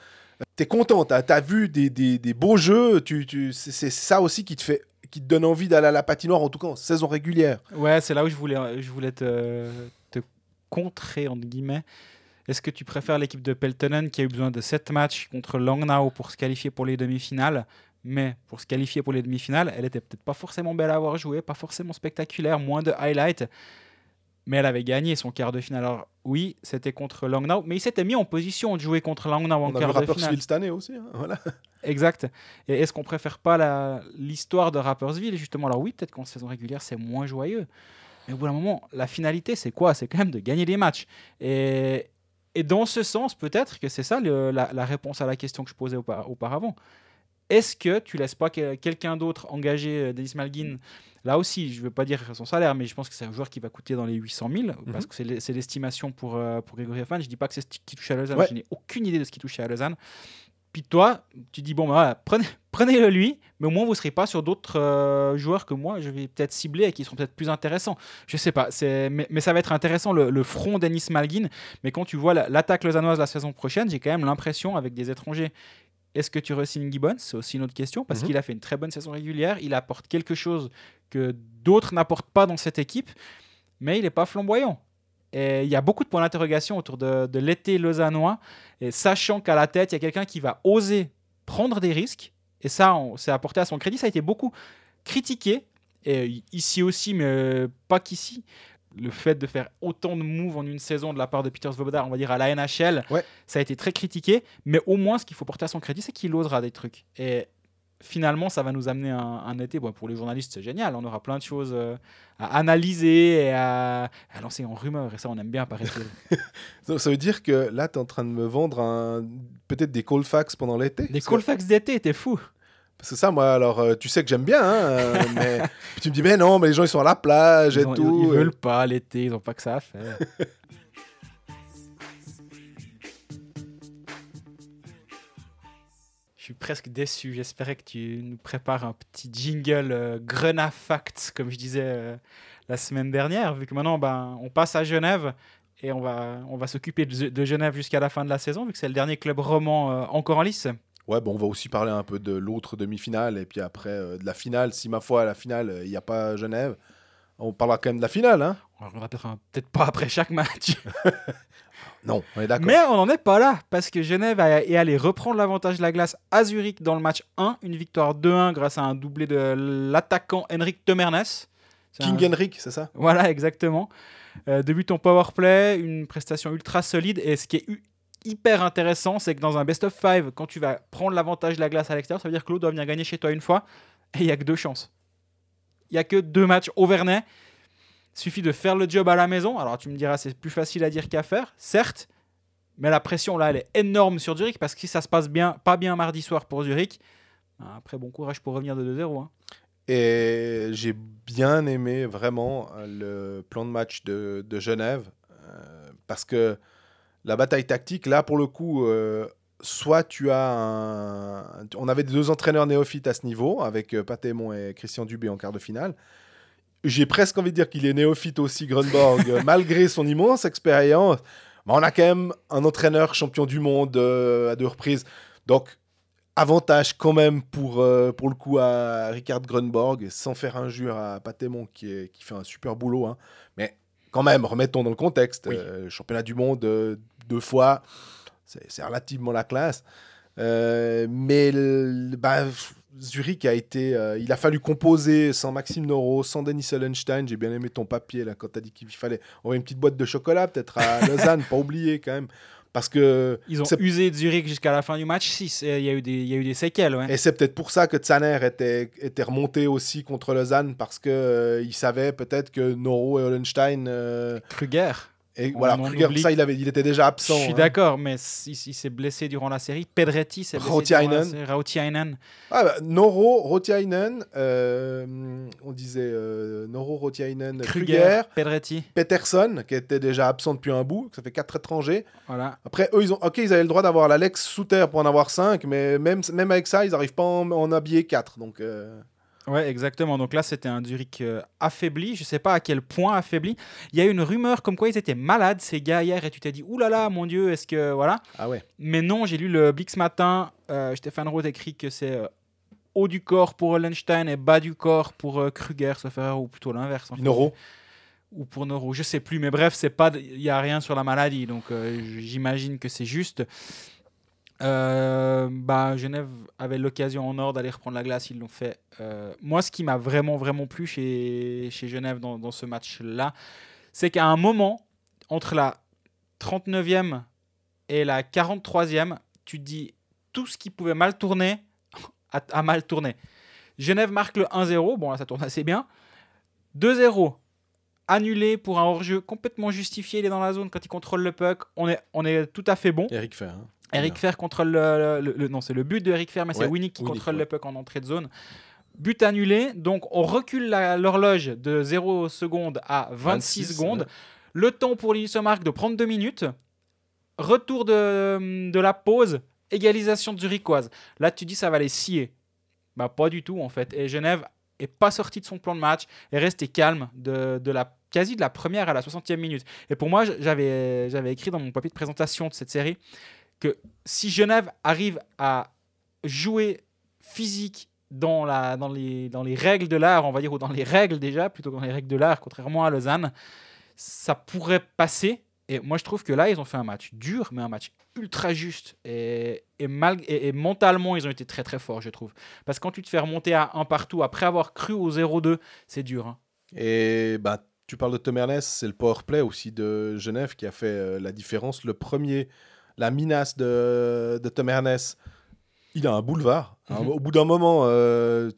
T'es content, t'as as vu des, des- des beaux jeux, tu, tu, c'est ça aussi qui te fait qui te donne envie d'aller à la patinoire, en tout cas en saison régulière. Ouais, c'est là où je voulais, je voulais te, te contrer, entre guillemets. Est-ce que tu préfères l'équipe de Peltonen qui a eu besoin de 7 matchs contre Langnau pour se qualifier pour les demi-finales mais pour se qualifier pour les demi-finales, elle était peut-être pas forcément belle à avoir joué, pas forcément spectaculaire, moins de highlights, mais elle avait gagné son quart de finale. Alors oui, c'était contre Langnau, mais il s'était mis en position de jouer contre Langnau en On quart de finale. Cette année aussi. hein, voilà. Exact. Et est-ce qu'on préfère pas l'histoire de Rappersville justement? Alors oui, peut-être qu'en saison régulière c'est moins joyeux, mais au bout d'un moment, la finalité c'est quoi? C'est quand même de gagner des matchs. Et, et dans ce sens, peut-être que c'est ça le- la, la réponse à la question que je posais aupa- auparavant. Est-ce que tu laisses pas que- quelqu'un d'autre engager euh, Denis Malgin Là aussi, je ne veux pas dire son salaire, mais je pense que c'est un joueur qui va coûter dans les 800 000, parce que c'est l'e- c'est l'estimation pour, euh, pour Grégory Hoffman. Je dis pas que c'est ce qui touche à Lausanne, Ouais. je n'ai aucune idée de ce qui touche à Lausanne. Puis toi, tu dis, bon, bah, voilà, prenez, prenez-le lui, mais au moins vous ne serez pas sur d'autres euh, joueurs que moi, je vais peut-être cibler et qui seront peut-être plus intéressants. Je sais pas, mais, mais ça va être intéressant le, le front d'Ennis Malguin. Mais quand tu vois la- l'attaque lausannoise la saison prochaine, j'ai quand même l'impression, avec des étrangers, est-ce que tu re-signes Gibbons? C'est aussi une autre question, parce Mhm. qu'il a fait une très bonne saison régulière, il apporte quelque chose que d'autres n'apportent pas dans cette équipe, mais il n'est pas flamboyant. Et il y a beaucoup de points d'interrogation autour de, de l'été lausannois, et sachant qu'à la tête, il y a quelqu'un qui va oser prendre des risques, et ça, c'est apporté à son crédit, ça a été beaucoup critiqué, et ici aussi, mais euh, pas qu'ici. Le fait de faire autant de moves en une saison de la part de Peter Svoboda, on va dire à la NHL, Ouais. ça a été très critiqué, mais au moins ce qu'il faut porter à son crédit, c'est qu'il osera des trucs. Et finalement, ça va nous amener un, un été. Bon, pour les journalistes, c'est génial. On aura plein de choses euh, à analyser et à, à lancer en rumeur. Et ça, on aime bien apparaître. Donc, ça veut dire que là, tu es en train de me vendre un... peut-être des Colfax pendant l'été? Les Parce que- Colfax d'été, t'es fou. Parce que ça, moi, alors, euh, tu sais que j'aime bien, hein, euh, mais tu me dis, mais non, mais les gens, ils sont à la plage Ils, et ont- tout. ils euh. veulent pas l'été, ils ont pas que ça à faire. suis presque déçu. J'espérais que tu nous prépares un petit jingle euh, Grenat Facts, comme je disais euh, la semaine dernière, vu que maintenant, ben, on passe à Genève et on va, on va s'occuper de, de Genève jusqu'à la fin de la saison, vu que c'est le dernier club roman euh, encore en lice. Ouais, bon, on va aussi parler un peu de l'autre demi-finale et puis après euh, de la finale. Si, ma foi, à la finale, il n'y a pas Genève, on parlera quand même de la finale, hein On reviendra peut-être un- peut-être pas après chaque match. Non, on est d'accord. Mais on n'en est pas là, parce que Genève est allé reprendre l'avantage de la glace à Zurich dans le match 1, une victoire 2-1 grâce à un doublé de l'attaquant Henrik Temernes. King un- Henrik, c'est ça? Voilà, exactement. Euh, deux buts en power play, une prestation ultra solide. Et ce qui est hyper intéressant, c'est que dans un best of 5, quand tu vas prendre l'avantage de la glace à l'extérieur, ça veut dire que l'autre doit venir gagner chez toi une fois. Et il n'y a que deux chances. Il n'y a que deux matchs au Vernet. Suffit de faire le job à la maison. Alors tu me diras, c'est plus facile à dire qu'à faire, certes. Mais la pression là, elle est énorme sur Zurich parce que si ça se passe bien, pas bien mardi soir pour Zurich, après bon courage pour revenir de 2-0. hein. Et j'ai bien aimé vraiment euh, le plan de match de, de Genève euh, parce que la bataille tactique, là pour le coup, euh, soit tu as un. On avait deux entraîneurs néophytes à ce niveau avec euh, Pat Aymon et Christian Dubé en quart de finale. J'ai presque envie de dire qu'il est néophyte aussi, Grunborg, malgré son immense expérience. Mais on a quand même un entraîneur champion du monde euh, à deux reprises. Donc, avantage quand même pour, euh, pour le coup à Ricard Grunborg, sans faire injure à Patémon qui, est- qui fait un super boulot. hein. Mais quand même, remettons dans le contexte. Oui. euh, championnat du monde deux fois, c'est relativement la classe. Mais le- bah, Zurich a été. euh, il a fallu composer sans Maxime Noro, sans Denis Sellenstein. J'ai bien aimé ton papier là quand tu as dit qu'il fallait envoyer une petite boîte de chocolat, peut-être à Lausanne, pas oublier quand même. Parce que. Ils ont usé Zurich jusqu'à la fin du match 6. Et Il y, a eu des- il y a eu des séquelles. Ouais. Et c'est peut-être pour ça que Tsaner était, était remonté aussi contre Lausanne, parce que euh, il savait peut-être que Noro et Hollenstein. euh, Kruger. Et On voilà, Kruger, oublie. ça, il, avait, il était déjà Je absent. suis hein. d'accord, mais il, il s'est blessé durant la série. Pedretti s'est blessé. Rautiainen. Rautiainen. Ah, bah, Noro, Rotiainen, euh, on disait euh, Noro, Rotiainen, Kruger. Kruger, Pedretti. Peterson, qui était déjà absent depuis un bout, ça fait quatre étrangers. Voilà. Après, eux, ils ont, ok, ils avaient le droit d'avoir l'Alex sous terre pour en avoir cinq, mais même, même avec ça, ils n'arrivent pas à en, en habiller quatre. Donc, euh, Ouais, exactement. Donc là, c'était un Zurich euh, affaibli. Je sais pas à quel point affaibli. Il y a eu une rumeur comme quoi ils étaient malades, ces gars, hier, et tu t'es dit, oulala, mon Dieu, est-ce que. Voilà. ah ouais. Mais non, j'ai lu le Blix matin. Euh, Stéphane Roth écrit que c'est euh, haut du corps pour Hollenstein et bas du corps pour Kruger, sauf ou plutôt l'inverse. Noro. Ou pour Noro, je sais plus. Mais bref, c'est pas, il y a rien sur la maladie, donc j'imagine que c'est juste. Euh, bah, Genève avait l'occasion en or d'aller reprendre la glace, ils l'ont fait. Euh, moi, ce qui m'a vraiment, vraiment plu chez, chez Genève dans, ce match-là, c'est qu'à un moment, entre la 39e et la 43e, tu dis tout ce qui pouvait mal tourner a, a mal tourné. Genève marque le 1-0, bon là ça tourne assez bien. 2-0, annulé pour un hors-jeu complètement justifié, il est dans la zone quand il contrôle le puck, on est, on est tout à fait bon. Eric Fer. hein. Eric Fer contrôle le, le- le- non c'est le but de Eric Fer mais c'est Winnick qui Winnick, contrôle ouais. le puck en entrée de zone. But annulé, donc on recule l'horloge de 0 secondes à 26, 26, secondes. ouais. Le temps pour Mark de prendre 2 minutes. Retour de, de la pause. égalisation de Zurichoise. Là, tu dis ça va les scier. Bah, pas du tout, en fait. Et Genève est pas sorti de son plan de match, est resté calme de, de la quasi de la première à la 60e minute. Et pour moi, j'avais j'avais écrit dans mon papier de présentation de cette série que si Genève arrive à jouer physique dans, la, dans, les, dans les règles de l'art, on va dire, ou dans les règles déjà, plutôt que dans les règles de l'art, contrairement à Lausanne, ça pourrait passer. Et moi, je trouve que là, ils ont fait un match dur, mais un match ultra juste. Et, et, mal, et, mentalement, ils ont été très très forts, je trouve. Parce que quand tu te fais remonter à un partout après avoir cru au 0-2, c'est dur. Hein. Et bah, tu parles de Tom Ernest, c'est le power play aussi de Genève qui a fait euh, la différence. Le premier, la minace de, de Tom Ernest il a un boulevard. Hein. Mhm. Au bout d'un moment, euh,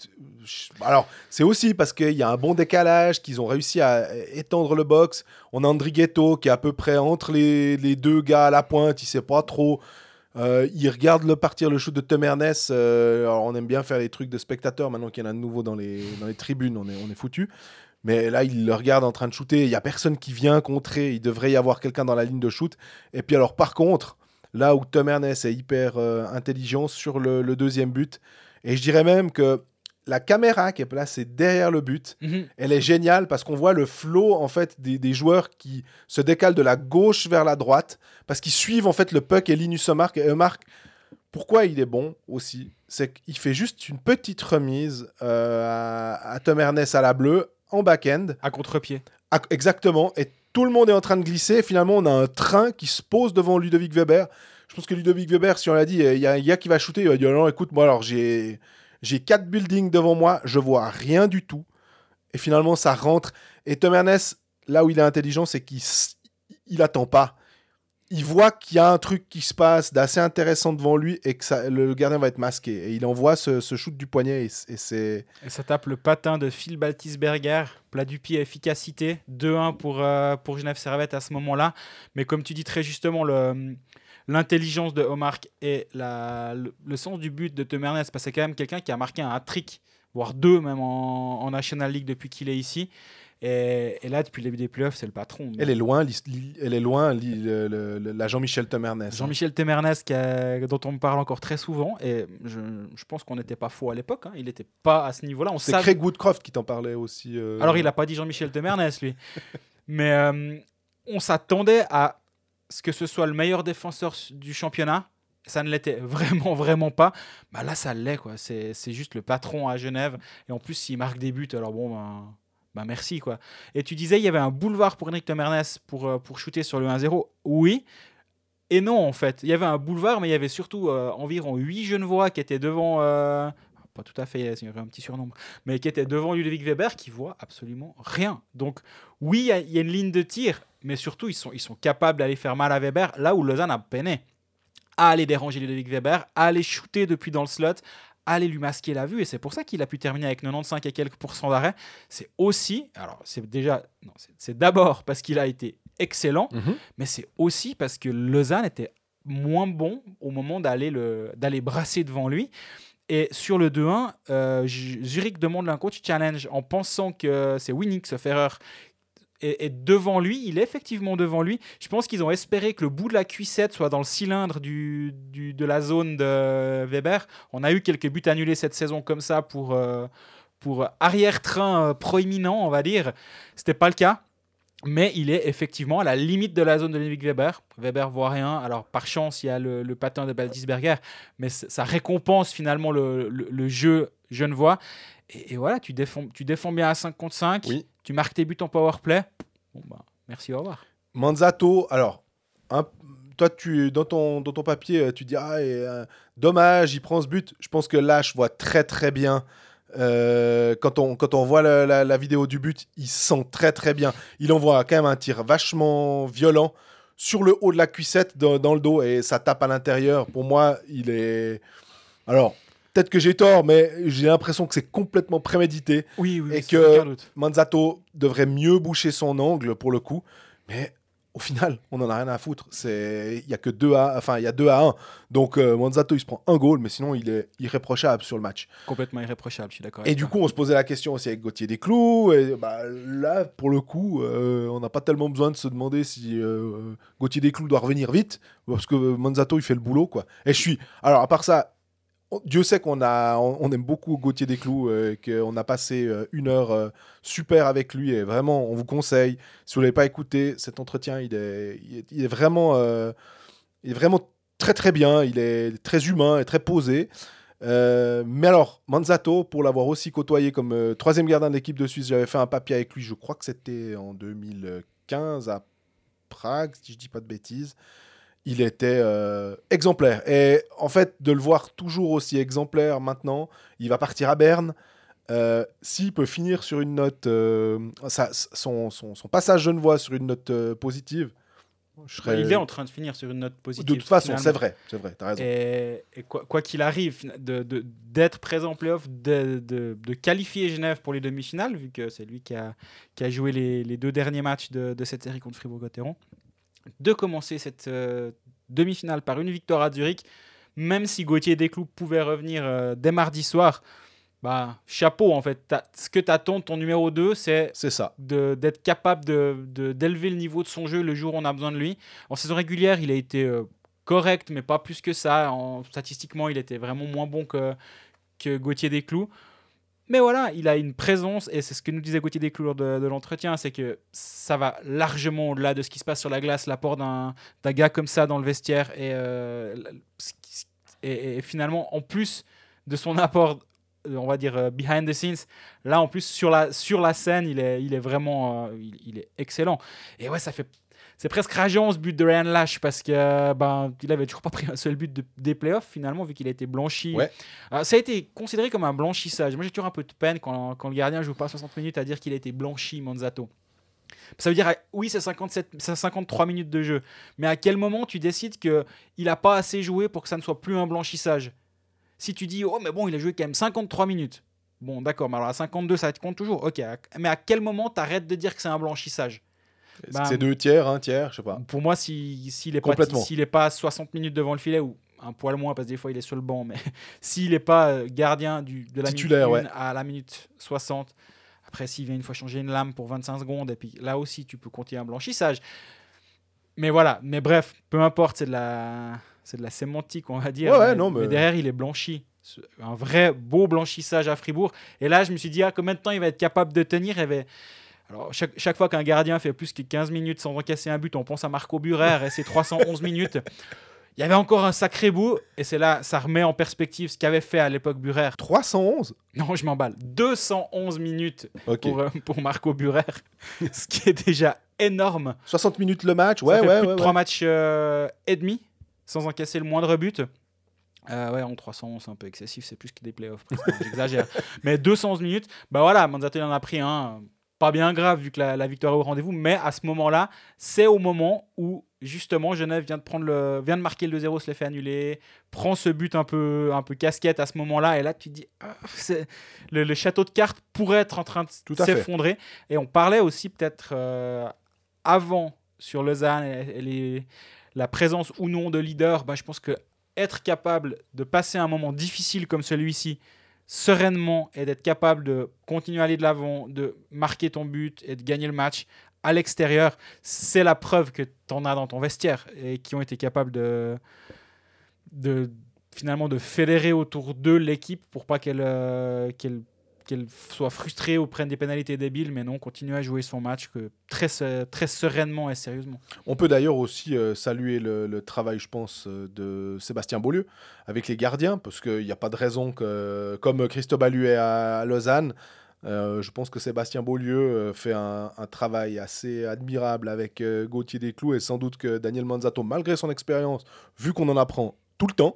alors c'est aussi parce qu'il y a un bon décalage, qu'ils ont réussi à étendre le box. On a Andrighetto qui est à peu près entre les, deux gars à la pointe, il sait pas trop. Euh, il regarde le partir le shoot de Tom Ernest. Euh, on aime bien faire les trucs de spectateurs maintenant qu'il y en a de nouveau dans les, dans les tribunes, on est, on est foutu. Mais là, il le regarde en train de shooter. Il y a personne qui vient contrer. Il devrait y avoir quelqu'un dans la ligne de shoot. Et puis alors, par contre, Là où Tom Ernest est hyper euh, intelligent sur le, deuxième but. Et je dirais même que la caméra qui est placée derrière le but, mhm. elle est géniale parce qu'on voit le flow en fait des, joueurs qui se décalent de la gauche vers la droite parce qu'ils suivent en fait le puck et Linus Mark et Mark. Pourquoi il est bon aussi, c'est qu'il fait juste une petite remise euh, à, à, Tom Ernest à la bleue en back-end. À contre-pied. Exactement. Et tout le monde est en train de glisser. Finalement, on a un train qui se pose devant Ludovic Weber. Je pense que Ludovic Weber, si on l'a dit, il y a un gars qui va shooter, il va dire non, écoute, moi, alors j'ai j'ai quatre buildings devant moi, je vois rien du tout. Et finalement, ça rentre. Et Tom Ernest, là où il est intelligent, c'est qu'il il attend pas il voit qu'il y a un truc qui se passe d'assez intéressant devant lui et que le gardien va être masqué. Et il envoie ce, shoot du poignet et, c'est... Et ça tape le patin de Phil Baltisberger, plat du pied efficacité, 2-1 pour, euh, pour Genève Servette à ce moment-là. Mais comme tu dis très justement, le, l'intelligence de Omar et le, sens du but de Tom Ernest, parce que c'est quand même quelqu'un qui a marqué un hat-trick, voire deux même en National League depuis qu'il est ici. Et, là, depuis le début des playoffs, c'est le patron. Elle est loin, elle est loin la Jean-Michel Temernès. Jean-Michel Temernès, dont on me parle encore très souvent. Et je, pense qu'on n'était pas faux à l'époque. Hein. Il n'était pas à ce niveau-là. C'est Craig Woodcroft qui t'en parlait aussi. Euh. Alors, il n'a pas dit Jean-Michel Temernès, lui. Mais euh, on s'attendait à ce que ce soit le meilleur défenseur du championnat. Ça ne l'était vraiment, vraiment pas. Bah là, ça l'est. C'est juste le patron à Genève. Et en plus, s'il marque des buts, alors bon, ben bah merci quoi. Et tu disais il y avait un boulevard pour Henrik Tomernes pour, euh, pour shooter sur le 1-0. Oui. Et non en fait. Il y avait un boulevard, mais il y avait surtout euh, environ 8 Genevois qui étaient devant. Euh, pas tout à fait, il y avait un petit surnombre, mais qui étaient devant Ludovic Weber qui voit absolument rien. Donc oui, il y, a une ligne de tir, mais surtout ils sont, ils sont capables d'aller faire mal à Weber là où Lausanne a peiné à aller déranger Ludovic Weber, à aller shooter depuis dans le slot, aller lui masquer la vue et c'est pour ça qu'il a pu terminer avec 95 et quelques pourcents d'arrêt. C'est aussi, alors c'est déjà, c'est d'abord parce qu'il a été excellent, mhm. mais c'est aussi parce que Lausanne était moins bon au moment d'aller d'aller brasser devant lui. Et sur le 2-1, euh, Zurich demande un coach challenge en pensant que c'est Winnick, ce erreur, est, devant lui. Il est effectivement devant lui. Je pense qu'ils ont espéré que le bout de la cuissette soit dans le cylindre du, de la zone de Weber. On a eu quelques buts annulés cette saison comme ça pour, euh, pour arrière-train euh, proéminent, on va dire. C'était pas le cas. Mais il est effectivement à la limite de la zone de Ludwig Weber. Weber voit rien. Alors, par chance, il y a le, patin de Baldisberger, mais ça récompense finalement le, le, jeu genevois. Et, et, voilà, tu défends, tu défends bien à 5 contre 5. Oui tu marques tes buts en power play. Bon, bah, merci, au revoir. Manzato, alors, toi, tu, dans, ton, dans ton papier, euh, tu dis ah, euh, dommage, il prend ce but. Je pense que là, je vois très très bien. Euh, quand, on, quand on voit la, vidéo du but, il sent très très bien. Il envoie quand même un tir vachement violent sur le haut de la cuissette dans le dos et ça tape à l'intérieur. Pour moi, il est. Alors, Peut-être que j'ai tort, mais j'ai l'impression que c'est complètement prémédité. Oui, oui. Et que Manzato devrait mieux boucher son angle pour le coup. Mais au final, on en a rien à foutre. C'est, il y a que 2 à, enfin, il y a 2 à 1. Donc euh, Manzato, il se prend un goal, mais sinon, il est irréprochable sur le match. Complètement irréprochable, je suis d'accord. Et du coup, on se posait la question aussi avec Gauthier Desclous. Et bah, là, pour le coup, euh, on n'a pas tellement besoin de se demander si euh, Gauthier Desclous doit revenir vite, parce que Manzato, il fait le boulot, quoi. Et je suis. Alors, à part ça, Dieu sait qu'on a, on, aime beaucoup Gauthier Desclous, euh, qu'on a passé euh, une heure euh, super avec lui, et vraiment, on vous conseille. Si vous l'avez pas écouté, cet entretien, il est, il est, vraiment, euh, il est vraiment très très bien. Il est très humain et très posé. Mais alors, Manzato, pour l'avoir aussi côtoyé comme troisième gardien de l'équipe de Suisse, j'avais fait un papier avec lui, je crois que c'était en 2015 à Prague, si je dis pas de bêtises. Il était euh, exemplaire. Et en fait, de le voir toujours aussi exemplaire maintenant, il va partir à Berne. Euh, S'il peut finir sur une note, euh, sa- son, son, son passage genevois sur une note positive, je serais. Il est en train de finir sur une note positive. de toute façon, c'est vrai, c'est vrai, t'as raison. Et, et quoi qu'il arrive, fina- de- de- d'être présent en playoff, de, qualifier Genève pour les demi-finales, vu que c'est lui qui a, qui a joué les, les deux derniers matchs de, de cette série contre Fribourg-Gotteron, de commencer cette euh, demi-finale par une victoire à Zurich, même si Gauthier Desclous pouvait revenir euh, dès mardi soir, bah, chapeau en fait. Ce que t'attends de ton numéro 2, c'est C'est ça. de- d'être capable de- de- d'élever le niveau de son jeu le jour où on a besoin de lui. En saison régulière, il a été euh, correct, mais pas plus que ça. En, statistiquement, il était vraiment moins bon que, que Gauthier Desclous. Mais voilà, il a une présence, et c'est ce que nous disait Gauthier Desclous lors de, de l'entretien, c'est que ça va largement au-delà de ce qui se passe sur la glace, l'apport d'un gars comme ça dans le vestiaire. Et, euh, finalement, en plus de son apport, euh, on va dire, euh, behind the scenes, Là, en plus, sur la, scène, il est, vraiment il est excellent. Et ouais, ça fait. C'est presque rageant ce but de Ryan Lash parce que euh, ben, il avait toujours pas pris un seul but de- des playoffs finalement, vu qu'il a été blanchi. Ouais. Euh, ça a été considéré comme un blanchissage. Moi, j'ai toujours un peu de peine quand, quand le gardien joue pas 60 minutes à dire qu'il a été blanchi, Manzato. Ça veut dire, oui, c'est 57, c'est 53 minutes de jeu. Mais à quel moment tu décides qu'il n'a pas assez joué pour que ça ne soit plus un blanchissage? Si tu dis, oh, mais bon, il a joué quand même 53 minutes. Bon, d'accord, mais alors à 52, ça te compte toujours. Ok, mais à quel moment tu arrêtes de dire que c'est un blanchissage? Bah, c'est deux tiers, un tiers, je sais pas. Pour moi, si- s'il n'est pas, Complètement. s'il est pas à 60 minutes devant le filet, ou un poil moins, parce que des fois il est sur le banc, mais s'il n'est pas euh, gardien du, de la Titulaire, minute ouais. 1 à la minute 60, après s'il vient une fois changer une lame pour 25 secondes, et puis là aussi tu peux compter un blanchissage. Mais voilà, mais bref, peu importe, c'est de la, c'est de la sémantique, on va dire. Ouais, mais, non, mais- derrière, il est blanchi. Un vrai beau blanchissage à Fribourg. Et là, je me suis dit, ah, combien de temps il va être capable de tenir? Il y avait- Alors, chaque, chaque fois qu'un gardien fait plus que 15 minutes sans encaisser un but, on pense à Marco Burer et ses 311 minutes. Il y avait encore un sacré bout, et c'est là, ça remet en perspective ce qu'avait fait à l'époque Burer. 311 Non, je m'emballe. 211 minutes pour, euh, pour Marco Burer, ce qui est déjà énorme. 60 minutes le match, Ça ouais, fait ouais, plus ouais. de 3 ouais. matchs euh, et demi, sans encaisser le moindre but. Euh, ouais, en 311, c'est un peu excessif, c'est plus que des playoffs, j'exagère. Mais 211 minutes, bah voilà, Manzato il en a pris un, pas bien grave vu que la, la victoire est au rendez-vous, mais à ce moment-là, c'est au moment où justement Genève vient de, prendre le, vient de marquer le 2-0, se les fait annuler, prend ce but un peu, un peu casquette à ce moment-là, et là tu te dis, ah, le, le château de cartes pourrait être en train de s'effondrer. Et on parlait aussi peut-être euh, avant sur Lausanne et, et les- la présence ou non de leader, bah, je pense que être capable de passer un moment difficile comme celui-ci sereinement et d'être capable de continuer à aller de l'avant, de marquer ton but et de gagner le match à l'extérieur, c'est la preuve que tu en as dans ton vestiaire et qui ont été capables de, de finalement de fédérer autour d'eux l'équipe pour pas qu'elle euh, qu'elle qu'elle soit frustrée ou prenne des pénalités débiles, mais non, continue à jouer son match que très, se- très sereinement et sérieusement. On peut d'ailleurs aussi euh, saluer le, travail, je pense, euh, de Sébastien Beaulieu avec les gardiens, parce qu'il n'y a pas de raison que, comme Christophe Balu est à, à Lausanne, euh, je pense que Sébastien Beaulieu fait un, travail assez admirable avec Gauthier Desclous, et sans doute que Daniel Manzato, malgré son expérience, vu qu'on en apprend tout le temps,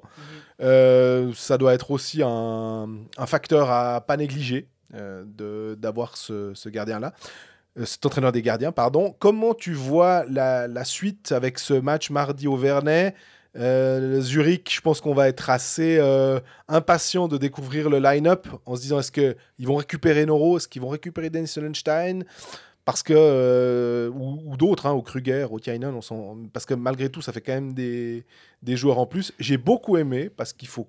euh, ça doit être aussi un, un facteur à pas négliger euh, d'avoir ce, ce gardien-là. Euh, cet entraîneur des gardiens, pardon. Comment tu vois la, la suite avec ce match mardi au Vernet? Euh, Zurich, je pense qu'on va être assez impatient de découvrir le line-up en se disant est-ce qu'ils vont récupérer Noro, est-ce qu'ils vont récupérer Dennis Sonnenstein parce que euh, ou, ou d'autres, hein, au Kruger, au Kainen, on s'en- parce que malgré tout, ça fait quand même des, des joueurs en plus. J'ai beaucoup aimé parce qu'il faut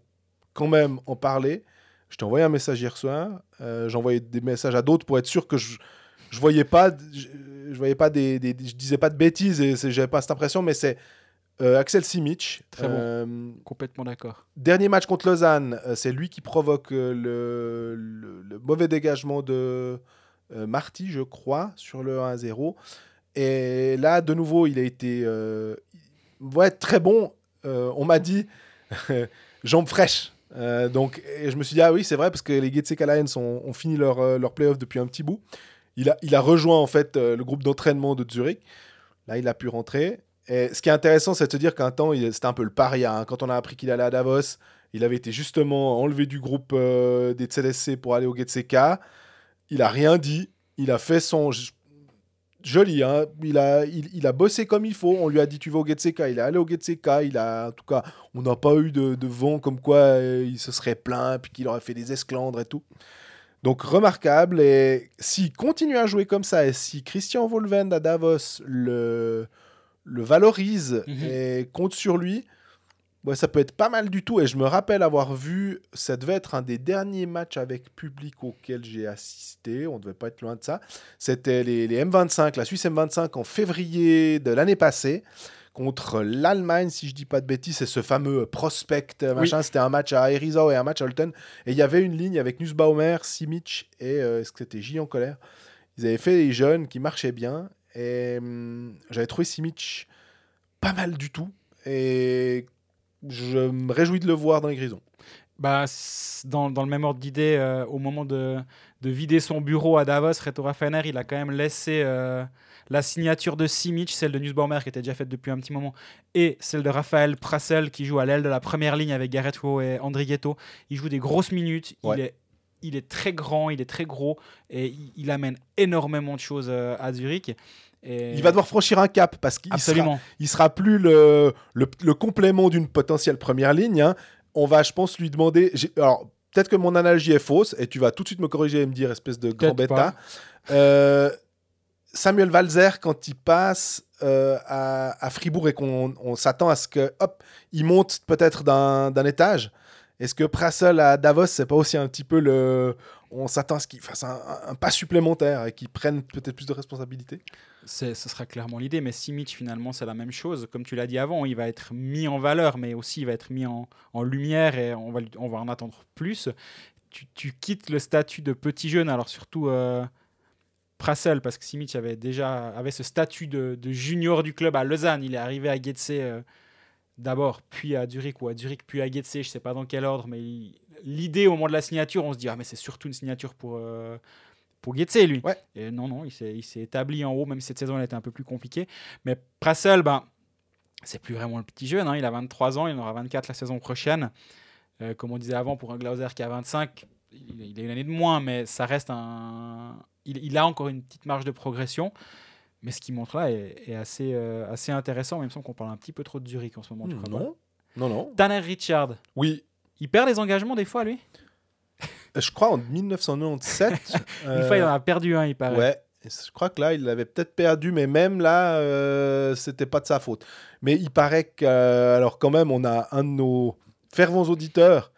quand même en parler. Je t'ai envoyé un message hier soir. euh, J'ai envoyé des messages à d'autres pour être sûr que je je voyais pas, je, je voyais pas des, des- je disais pas de bêtises et j'avais pas cette impression, mais c'est euh, Axel Simic. Très bon. Euh, Complètement d'accord. Dernier match contre Lausanne, euh, c'est lui qui provoque le, le- le mauvais dégagement de Marty, je crois, sur le 1-0. Et là, de nouveau, il a été euh, ouais, très bon. Euh, on m'a dit jambes fraîches. Euh, donc, et je me suis dit, ah oui, c'est vrai, parce que les Getsek Alliance ont, fini leur, euh, leur playoff depuis un petit bout. Il a, il a rejoint en fait euh, le groupe d'entraînement de Zurich. Là, il a pu rentrer. Et ce qui est intéressant, c'est de se dire qu'un temps, c'était un peu le paria. hein. Quand on a appris qu'il allait à Davos, il avait été justement enlevé du groupe euh, des CDSC pour aller au GTCK. Il a rien dit. Il a fait son. Joli, hein. il, a, il, il a bossé comme il faut. On lui a dit tu vas au GTCK. Il est allé au GTCK. Il a, en tout cas, on n'a pas eu de, de vent comme quoi euh, il se serait plaint puis qu'il aurait fait des esclandres et tout. Donc remarquable. Et s'il continue à jouer comme ça et si Christian Volvend à Davos le, le valorise Mhm. et compte sur lui, ouais, ça peut être pas mal du tout. Et je me rappelle avoir vu, ça devait être un des derniers matchs avec public auquel j'ai assisté. On devait pas être loin de ça. C'était les, les M25, la Suisse M25 en février de l'année passée contre l'Allemagne, si je dis pas de bêtises, c'est ce fameux prospect euh, machin. C'était un match à Herisau et un match à Holton. Et il y avait une ligne avec Nussbaumer, Simic et euh, est-ce que c'était J en colère? Ils avaient fait les jeunes qui marchaient bien. Et hum, j'avais trouvé Simic pas mal du tout. Et je me réjouis de le voir dans les grisons. Bah, dans, dans le même ordre d'idée, euh, au moment de, de vider son bureau à Davos, Reto Raffiner, il a quand même laissé euh, la signature de Simic, celle de Nussbaumer qui était déjà faite depuis un petit moment, et celle de Raphaël Prassel qui joue à l'aile de la première ligne avec Gareth Rowe et André Ghetto. Il joue des grosses minutes. Ouais. Il, est, il est très grand, il est très gros et il, il amène énormément de choses euh, à Zurich. Et Il va devoir franchir un cap parce qu'il sera, il sera plus le, le, le complément d'une potentielle première ligne. hein. On va, je pense, lui demander. Alors, peut-être que mon analogie est fausse et tu vas tout de suite me corriger et me dire espèce de grand bêta. Euh, Samuel Valzer, quand il passe euh, à, à Fribourg et qu'on on s'attend à ce que, hop, il monte peut-être d'un étage. Est-ce que Prassel à Davos, c'est pas aussi un petit peu le. On s'attend à ce qu'il fasse un, un pas supplémentaire et qu'il prenne peut-être plus de responsabilités? Ce sera clairement l'idée, mais Simic, finalement, c'est la même chose. Comme tu l'as dit avant, il va être mis en valeur, mais aussi il va être mis en, lumière et on va, en attendre plus. Tu, quittes le statut de petit jeune, alors surtout euh, Prassel, parce que Simic avait déjà avait ce statut de, junior du club à Lausanne. Il est arrivé à Getse euh, d'abord, puis à Zurich, ou à Zurich, puis à Getse, je sais pas dans quel ordre, mais l'idée au moment de la signature, on se dit, ah, mais c'est surtout une signature pour. euh, pour Getse, lui. Ouais. Et non, non, il s'est établi en haut, même si cette saison elle était un peu plus compliquée. Mais Prassel, ben, c'est plus vraiment le petit jeune. hein. Il a 23 ans, il en aura 24 la saison prochaine. Euh, comme on disait avant, pour un Glauser qui a 25, il, il a une année de moins, mais ça reste un. Il, il a encore une petite marge de progression. Mais ce qu'il montre là est, est assez, euh, assez intéressant. Même si qu'on parle un petit peu trop de Zurich en ce moment. Non, non, non. Tanner Richard, Oui, il perd les engagements des fois, lui? Je crois en 1997. Une fois, il en a perdu un, il paraît. Euh, Ouais, je crois que là, il l'avait peut-être perdu, mais même là, euh, c'était pas de sa faute. Mais il paraît que, euh, alors quand même, on a un de nos fervents auditeurs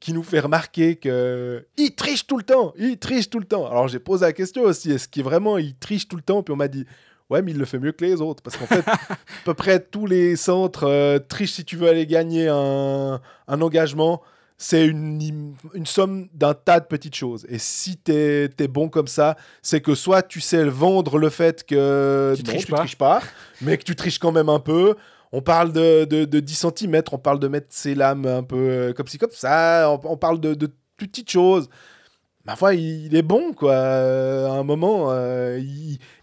qui nous fait remarquer que il triche tout le temps, il triche tout le temps. Alors j'ai posé la question aussi, est-ce qu'il vraiment il triche tout le temps? Puis on m'a dit, ouais, mais il le fait mieux que les autres, parce qu'en fait, à peu près tous les centres euh, trichent si tu veux aller gagner un, un engagement. C'est une, une somme d'un tas de petites choses. Et si tu es, bon comme ça, c'est que soit tu sais vendre le fait que Tu non, triches tu pas. triches pas, mais que tu triches quand même un peu. On parle de, de, de 10 cm, on parle de mettre ses lames un peu euh, comme ci, comme ça, on, on parle de, de petites choses. Ma foi, il, il est bon, quoi. Euh, À un moment, euh,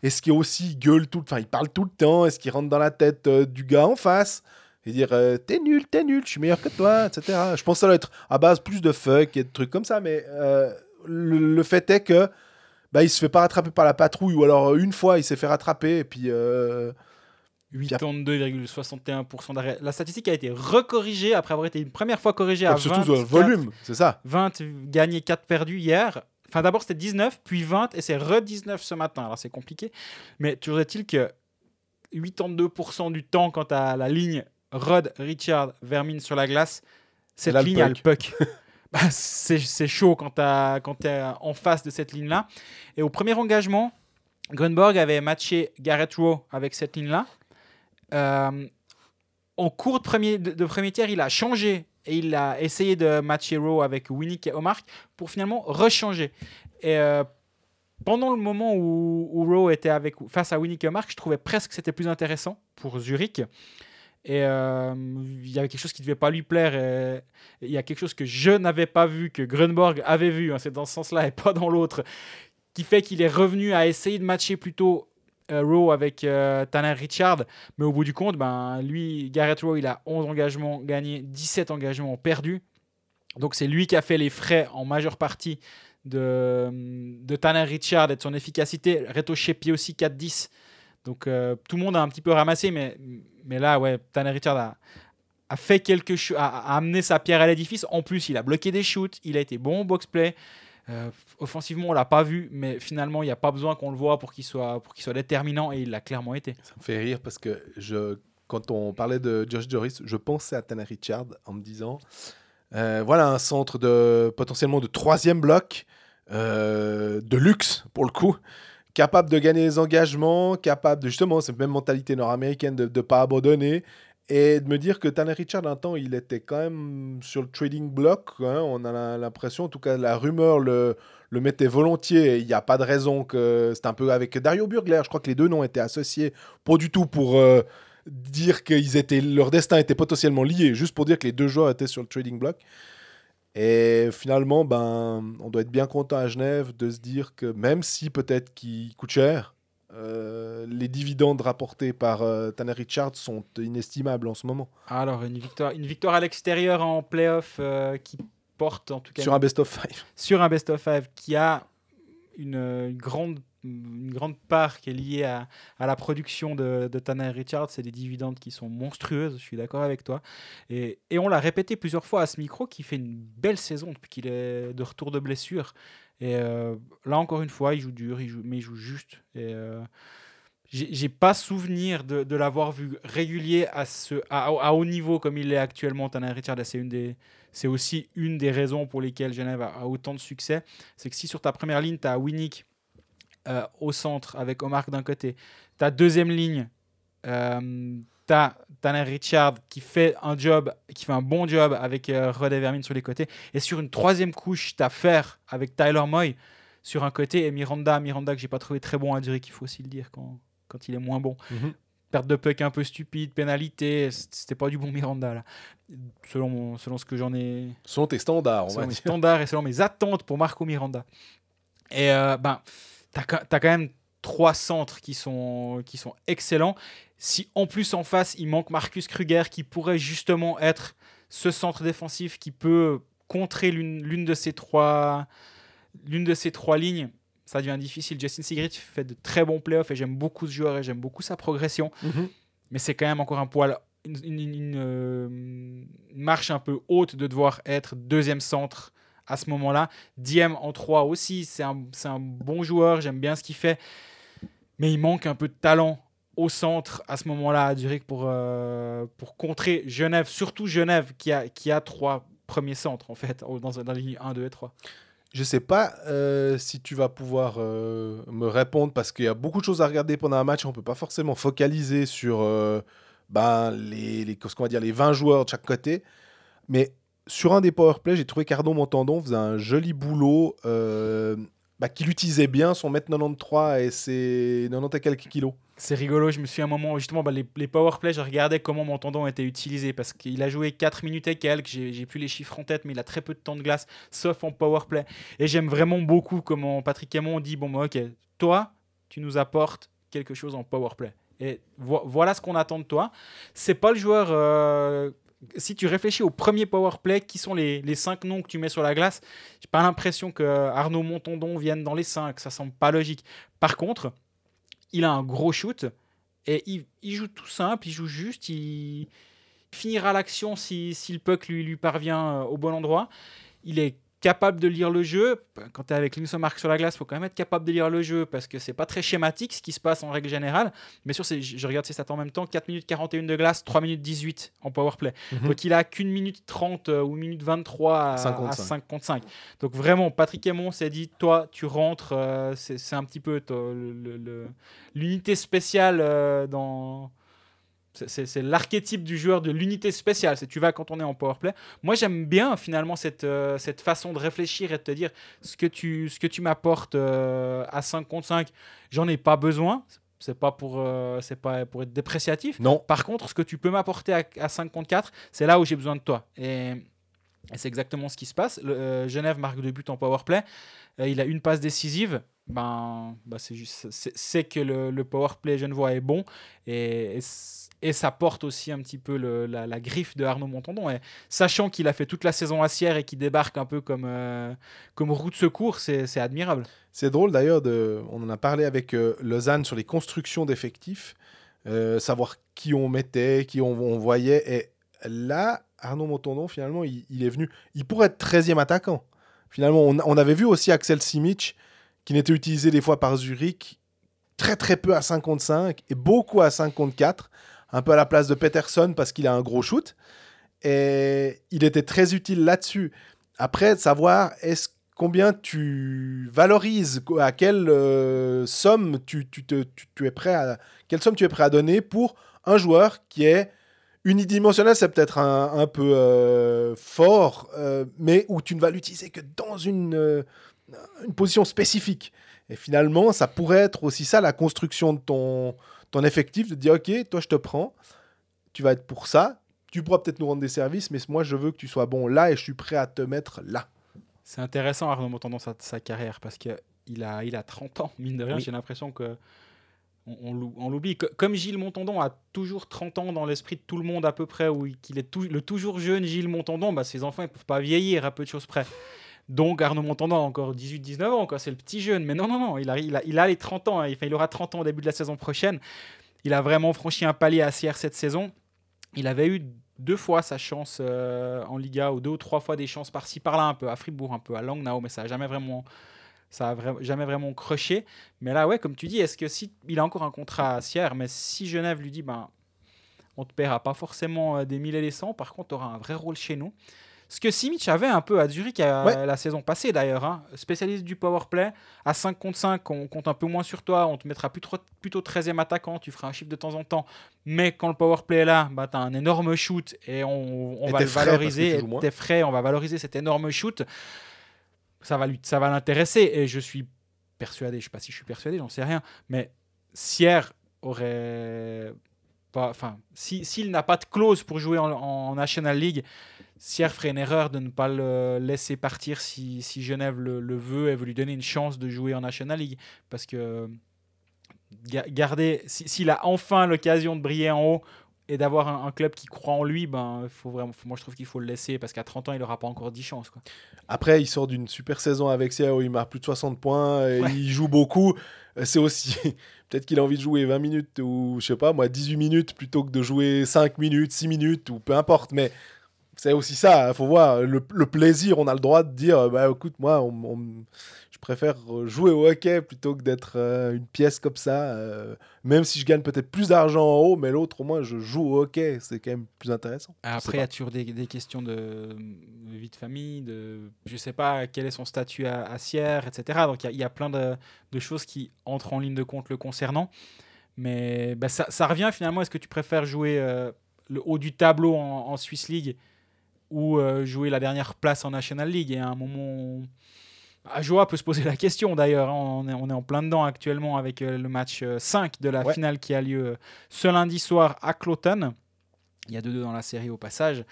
est-ce qu'il aussi gueule tout, enfin, il parle tout le temps, est-ce qu'il rentre dans la tête euh, du gars en face? Et dire euh, t'es nul, t'es nul, je suis meilleur que toi, etc. Je pense que ça doit être à base plus de fuck et de trucs comme ça, mais euh, le, le fait est que bah, il se fait pas rattraper par la patrouille, ou alors une fois il s'est fait rattraper, et puis euh, 82,61% d'arrêt. La statistique a été recorrigée après avoir été une première fois corrigée à surtout 20, sur le volume, c'est ça. 20 gagnés, 4 perdus hier. Enfin, d'abord c'était 19, puis 20, et c'est re-19 ce matin. Alors c'est compliqué. Mais toujours est-il que 82% du temps, quand as la ligne Rod, Richard, Vermin sur la glace, cette là, le ligne a le puck. puck. Bah, c'est c'est chaud quand tu es en face de cette ligne-là. Et au premier engagement, Grunborg avait matché Garrett Rowe avec cette ligne-là. Euh, en cours de premier, de, de premier tiers, il a changé et il a essayé de matcher Rowe avec Winnick et Omar pour finalement rechanger. Et euh, pendant le moment où, où Rowe était avec, face à Winnick et Omar, je trouvais presque que c'était plus intéressant pour Zurich. Et euh, il y avait quelque chose qui ne devait pas lui plaire. Il y a quelque chose que je n'avais pas vu, que Grunborg avait vu, hein, c'est dans ce sens-là et pas dans l'autre, qui fait qu'il est revenu à essayer de matcher plutôt euh, Rowe avec euh, Tanner Richard. Mais au bout du compte, ben, lui, Garrett Rowe, il a 11 engagements gagnés, 17 engagements perdus. Donc c'est lui qui a fait les frais en majeure partie de, de Tanner Richard et de son efficacité. Reto Shepi aussi 4-10. Donc euh, tout le monde a un petit peu ramassé, mais, mais là, ouais, Tanner Richard a, fait quelque chose, a, amené sa pierre à l'édifice. En plus, il a bloqué des shoots, il a été bon au box-play. Euh, offensivement, on l'a pas vu, mais finalement, il n'y a pas besoin qu'on le voit pour qu'il soit, soit déterminant, et il l'a clairement été. Ça me fait rire parce que je, quand on parlait de Josh Joris, je pensais à Tanner Richard en me disant euh, voilà un centre de potentiellement de troisième bloc, de luxe pour le coup, capable de gagner les engagements, capable de justement cette même mentalité nord-américaine de ne pas abandonner. Et de me dire que Tanner Richard, un temps, il était quand même sur le trading block. hein, on a l'impression, en tout cas, la rumeur le, le mettait volontiers. Il n'y a pas de raison que. C'est un peu avec Dario Burgler. Je crois que les deux noms étaient associés. Pas du tout pour euh, dire que leur destin était potentiellement lié, juste pour dire que les deux joueurs étaient sur le trading block. Et finalement, ben, on doit être bien content à Genève de se dire que même si peut-être qu'il coûte cher, euh, les dividendes rapportés par euh, Tanner Richards sont inestimables en ce moment. Alors, une victoire, une victoire à l'extérieur en playoff euh, qui porte en tout cas Sur un best of five. sur un best of five qui a une, une grande une grande part qui est liée à, à la production de, de Tanner Richards, c'est des dividendes qui sont monstrueuses, je suis d'accord avec toi. Et, et on l'a répété plusieurs fois à ce micro, qui fait une belle saison depuis qu'il est de retour de blessure. Et euh, là, encore une fois, il joue dur, il joue, mais il joue juste. Et euh, j'ai pas souvenir de, l'avoir vu régulier à, haut niveau comme il est actuellement, Tanner Richards. Et C'est aussi une des raisons pour lesquelles Genève a, autant de succès. C'est que si sur ta première ligne, tu as Winnick euh, au centre avec Omar d'un côté, ta deuxième ligne, euh, tu as Tanner Richard qui fait un job, qui fait un bon job avec euh, Rod Evermin sur les côtés. Et sur une troisième couche, tu as Fer avec Tyler Moy sur un côté et Miranda, Miranda que j'ai pas trouvé très bon à Zurich, il faut aussi le dire quand, quand il est moins bon perte de puck un peu stupide, pénalité, c'était pas du bon Miranda là. Selon, mon- selon ce que j'en ai, Sont tes standards, on selon va mes dire. standards et selon mes attentes pour Marco Miranda. Et euh, ben, t'as as quand même trois centres qui sont, qui sont excellents. Si en plus en face il manque Marcus Kruger qui pourrait justement être ce centre défensif qui peut contrer l'une l'une de ces trois l'une de ces trois lignes, ça devient difficile. Justin Sigrid fait de très bons playoffs et j'aime beaucoup ce joueur et j'aime beaucoup sa progression Mhm. mais c'est quand même encore un poil une, une- une, euh, une marche un peu haute de devoir être deuxième centre à ce moment-là. Diem en 3 aussi, c'est un, un bon joueur, j'aime bien ce qu'il fait, mais il manque un peu de talent au centre à ce moment-là à Zurich pour, euh, pour contrer Genève, surtout Genève qui a, qui a trois premiers centres en fait, dans, dans les lignes 1, 2 et 3. Je sais pas euh, si tu vas pouvoir euh, me répondre parce qu'il y a beaucoup de choses à regarder pendant un match. On peut pas forcément focaliser sur euh, ben, les, les, ce va dire, les 20 joueurs de chaque côté. Mais sur un des powerplays, j'ai trouvé qu'Arnaud Montandon faisait un joli boulot, bah, qu'il utilisait bien son mètre 93 et ses 90 et quelques kilos. C'est rigolo, je me suis à un moment, justement, bah, les, les powerplays, je regardais comment mon tendon était utilisé parce qu'il a joué 4 minutes et quelques, j'ai plus les chiffres en tête, mais il a très peu de temps de glace, sauf en powerplay. Et j'aime vraiment beaucoup comment Patrick Camon dit Bon, bah, ok, toi, tu nous apportes quelque chose en powerplay. Et vo- voilà ce qu'on attend de toi. C'est pas le joueur. euh, si tu réfléchis au premier powerplay, qui sont les, les 5 noms que tu mets sur la glace, j'ai pas l'impression que Arnaud Montandon vienne dans les 5, ça semble pas logique. Par contre, il a un gros shoot et il, joue tout simple, il joue juste, il finira l'action si, si le puck lui, lui parvient euh, au bon endroit. Il est capable de lire le jeu. Quand tu es avec Linus Mark sur la glace, il faut quand même être capable de lire le jeu parce que c'est pas très schématique ce qui se passe en règle générale. Mais sur ces, je regarde ces stats en même temps 4 minutes 41 de glace, 3 minutes 18 en powerplay. Mhm. Donc il a qu'une minute 30 euh, ou une minute 23 à 5 5 contre à 5. 5 contre 5. Donc vraiment, Patrick Aymon s'est dit toi, tu rentres. euh, c'est un petit peu l'unité spéciale euh, dans. C'est- l'archétype du joueur de l'unité spéciale. C'est tu vas quand on est en powerplay. Moi, j'aime bien finalement cette, euh, cette façon de réfléchir et de te dire ce que tu, ce que tu m'apportes euh, à 5 contre 5, j'en ai pas besoin. C'est pas pour, euh, c'est pas pour être dépréciatif. Non, Par contre, ce que tu peux m'apporter à, à 5 contre 4, c'est là où j'ai besoin de toi. Et, et c'est exactement ce qui se passe. Euh, Genève marque deux buts en powerplay. Euh, il a une passe décisive. Ben, ben c'est que le, le powerplay genevois est bon et, ça porte aussi un petit peu la, griffe de Arnaud Montandon. Sachant qu'il a fait toute la saison à Sierre et qu'il débarque un peu comme, euh, comme roue de secours, c'est, admirable. C'est drôle d'ailleurs, on en a parlé avec euh, Lausanne sur les constructions d'effectifs, euh, savoir qui on mettait, qui on voyait. Et là, Arnaud Montandon, finalement, il, est venu. Il pourrait être 13e attaquant. Finalement, on, avait vu aussi Axel Simic, qui n'était utilisé des fois par Zurich, très très peu à 5 contre 5 et beaucoup à 5 contre 4, un peu à la place de Peterson parce qu'il a un gros shoot. Et il était très utile là-dessus. Après, de savoir est-ce combien tu valorises, à quelle euh, somme tu es prêt à, quelle somme tu es prêt à donner pour un joueur qui est unidimensionnel, c'est peut-être un, un peu euh, fort, euh, mais où tu ne vas l'utiliser que dans une, euh, une position spécifique. Et finalement, ça pourrait être aussi ça la construction de ton, ton effectif, de dire ok, toi je te prends, tu vas être pour ça, tu pourras peut-être nous rendre des services, mais moi je veux que tu sois bon là et je suis prêt à te mettre là. C'est intéressant, Arnaud Montandon, sa, sa carrière, parce qu'il a, il a 30 ans, mine de rien. Oui. J'ai l'impression que on, on l'ou- on l'oublie. Co- Comme Gilles Montandon a toujours 30 ans dans l'esprit de tout le monde à peu près, ou qu'il est le toujours jeune Gilles Montandon, bah, ses enfants ne peuvent pas vieillir à peu de choses près. Donc Arnaud Montandon a encore 18-19 ans, c'est le petit jeune. Mais non, non, non, il a, il a, les 30 ans. hein. Il aura 30 ans au début de la saison prochaine. Il a vraiment franchi un palier à Sierre cette saison. Il avait eu deux fois sa chance euh, en Liga, ou deux ou trois fois des chances par-ci par-là, un peu à Fribourg, un peu à Langnau, mais ça n'a jamais vraiment, ça a vra- jamais vraiment croché. Mais là, ouais, comme tu dis, est-ce que si il a encore un contrat à Sierre, mais si Genève lui dit, ben, on te paiera pas forcément euh, des mille et des cents, par contre, tu auras un vrai rôle chez nous. Ce que Simic avait un peu à Zurich euh, Ouais. la saison passée d'ailleurs, hein. spécialiste du powerplay, à 5 contre 5, on compte un peu moins sur toi, on te mettra plutôt, plutôt 13e attaquant, tu feras un chiffre de temps en temps, mais quand le powerplay est là, bah, tu as un énorme shoot et on, on Et va le valoriser, t'es frais, on va valoriser cet énorme shoot, ça va, lui, ça va l'intéresser et je suis persuadé, je sais pas si je suis persuadé, j'en sais rien, mais Sierre aurait pas, enfin, si- s'il n'a pas de clause pour jouer en, en National League, Sierre ferait une erreur de ne pas le laisser partir si, si Genève le, le veut et veut lui donner une chance de jouer en National League. Parce que ga- garder, si- s'il a enfin l'occasion de briller en haut et d'avoir un, un club qui croit en lui, ben, faut vraiment, faut- moi je trouve qu'il faut le laisser parce qu'à 30 ans, il n'aura pas encore 10 chances. Quoi. Après, il sort d'une super saison avec Sierre où il marque plus de 60 points, et Ouais. il joue beaucoup. Euh, C'est aussi. Peut-être qu'il a envie de jouer 20 minutes ou, je sais pas, moi, 18 minutes plutôt que de jouer 5 minutes, 6 minutes ou peu importe. Mais c'est aussi ça, il faut voir. Le, le plaisir, on a le droit de dire bah écoute, moi, on- on- je préfère jouer au hockey plutôt que d'être euh, une pièce comme ça. euh, même si je gagne peut-être plus d'argent en haut, mais l'autre, au moins, je joue au hockey. C'est quand même plus intéressant. Après, il pas. y a toujours des, des questions de, de vie de famille, de je sais pas quel est son statut à, à Sierre, etc. Donc il y a- il y, a plein de, de choses qui entrent en ligne de compte le concernant. Mais bah, ça, ça revient finalement, est-ce que tu préfères jouer euh, le haut du tableau en, en Swiss League ou euh, jouer la dernière place en National League Et à un moment, à Joa peut se poser la question d'ailleurs, hein, on, est, en plein dedans actuellement avec euh, le match euh, 5 de la Ouais. finale qui a lieu euh, ce lundi soir à Cloton. Il y a 2-2 dans la série au passage.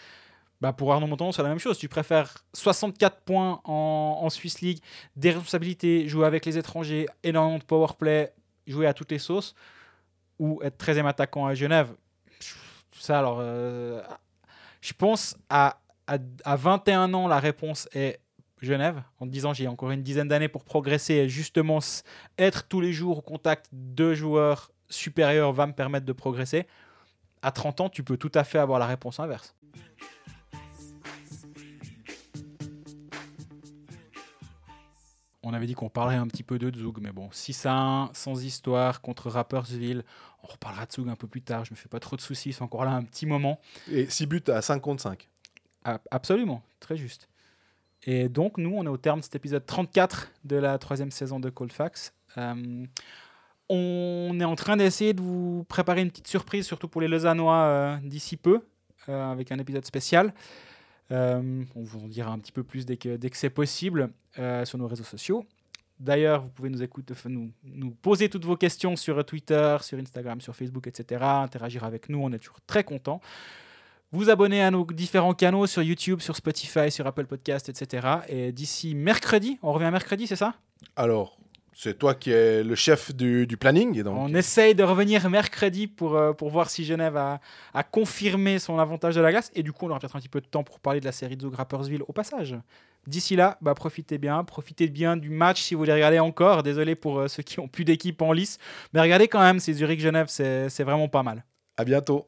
Bah pour Arnaud Montandon, c'est la même chose. Tu préfères 64 points en, en Swiss League, des responsabilités, jouer avec les étrangers, énormément de power play, jouer à toutes les sauces, ou être 13e attaquant à Genève? Ça, alors, euh, je pense à, à, à 21 ans, la réponse est Genève, en te disant j'ai encore une dizaine d'années pour progresser et justement être tous les jours au contact de joueurs supérieurs va me permettre de progresser. À 30 ans, tu peux tout à fait avoir la réponse inverse. On avait dit qu'on parlerait un petit peu de Zug, mais bon, 6 à 1, sans histoire, contre Rappersville. On reparlera de Zug un peu plus tard, je me fais pas trop de soucis, c'est encore là un petit moment. Et 6 buts à 5 contre 5. Absolument, très juste. Et donc, nous, on est au terme de cet épisode 34 de la troisième saison de Cold Facts. Euh, on est en train d'essayer de vous préparer une petite surprise, surtout pour les Lausannois euh, d'ici peu, euh, avec un épisode spécial. Euh, on vous en dira un petit peu plus dès que, c'est possible sur nos réseaux sociaux. D'ailleurs, vous pouvez nous, écouter, nous, nous poser toutes vos questions sur Twitter, sur Instagram, sur Facebook, etc. Interagir avec nous, on est toujours très contents. Vous abonner à nos différents canaux sur YouTube, sur Spotify, sur Apple Podcast, etc. Et d'ici mercredi, on revient mercredi, c'est ça? Alors, c'est toi qui es le chef du, du planning. Donc, On essaye de revenir mercredi pour, euh, pour voir si Genève a, a confirmé son avantage de la glace. Et du coup, on aura peut-être un petit peu de temps pour parler de la série de Zug Rapperswil au passage. D'ici là, bah, profitez bien. Profitez bien du match si vous voulez regarder encore. Désolé pour euh, ceux qui ont plus d'équipe en lice. Mais regardez quand même, c'est Zurich-Genève, c'est vraiment pas mal. À bientôt.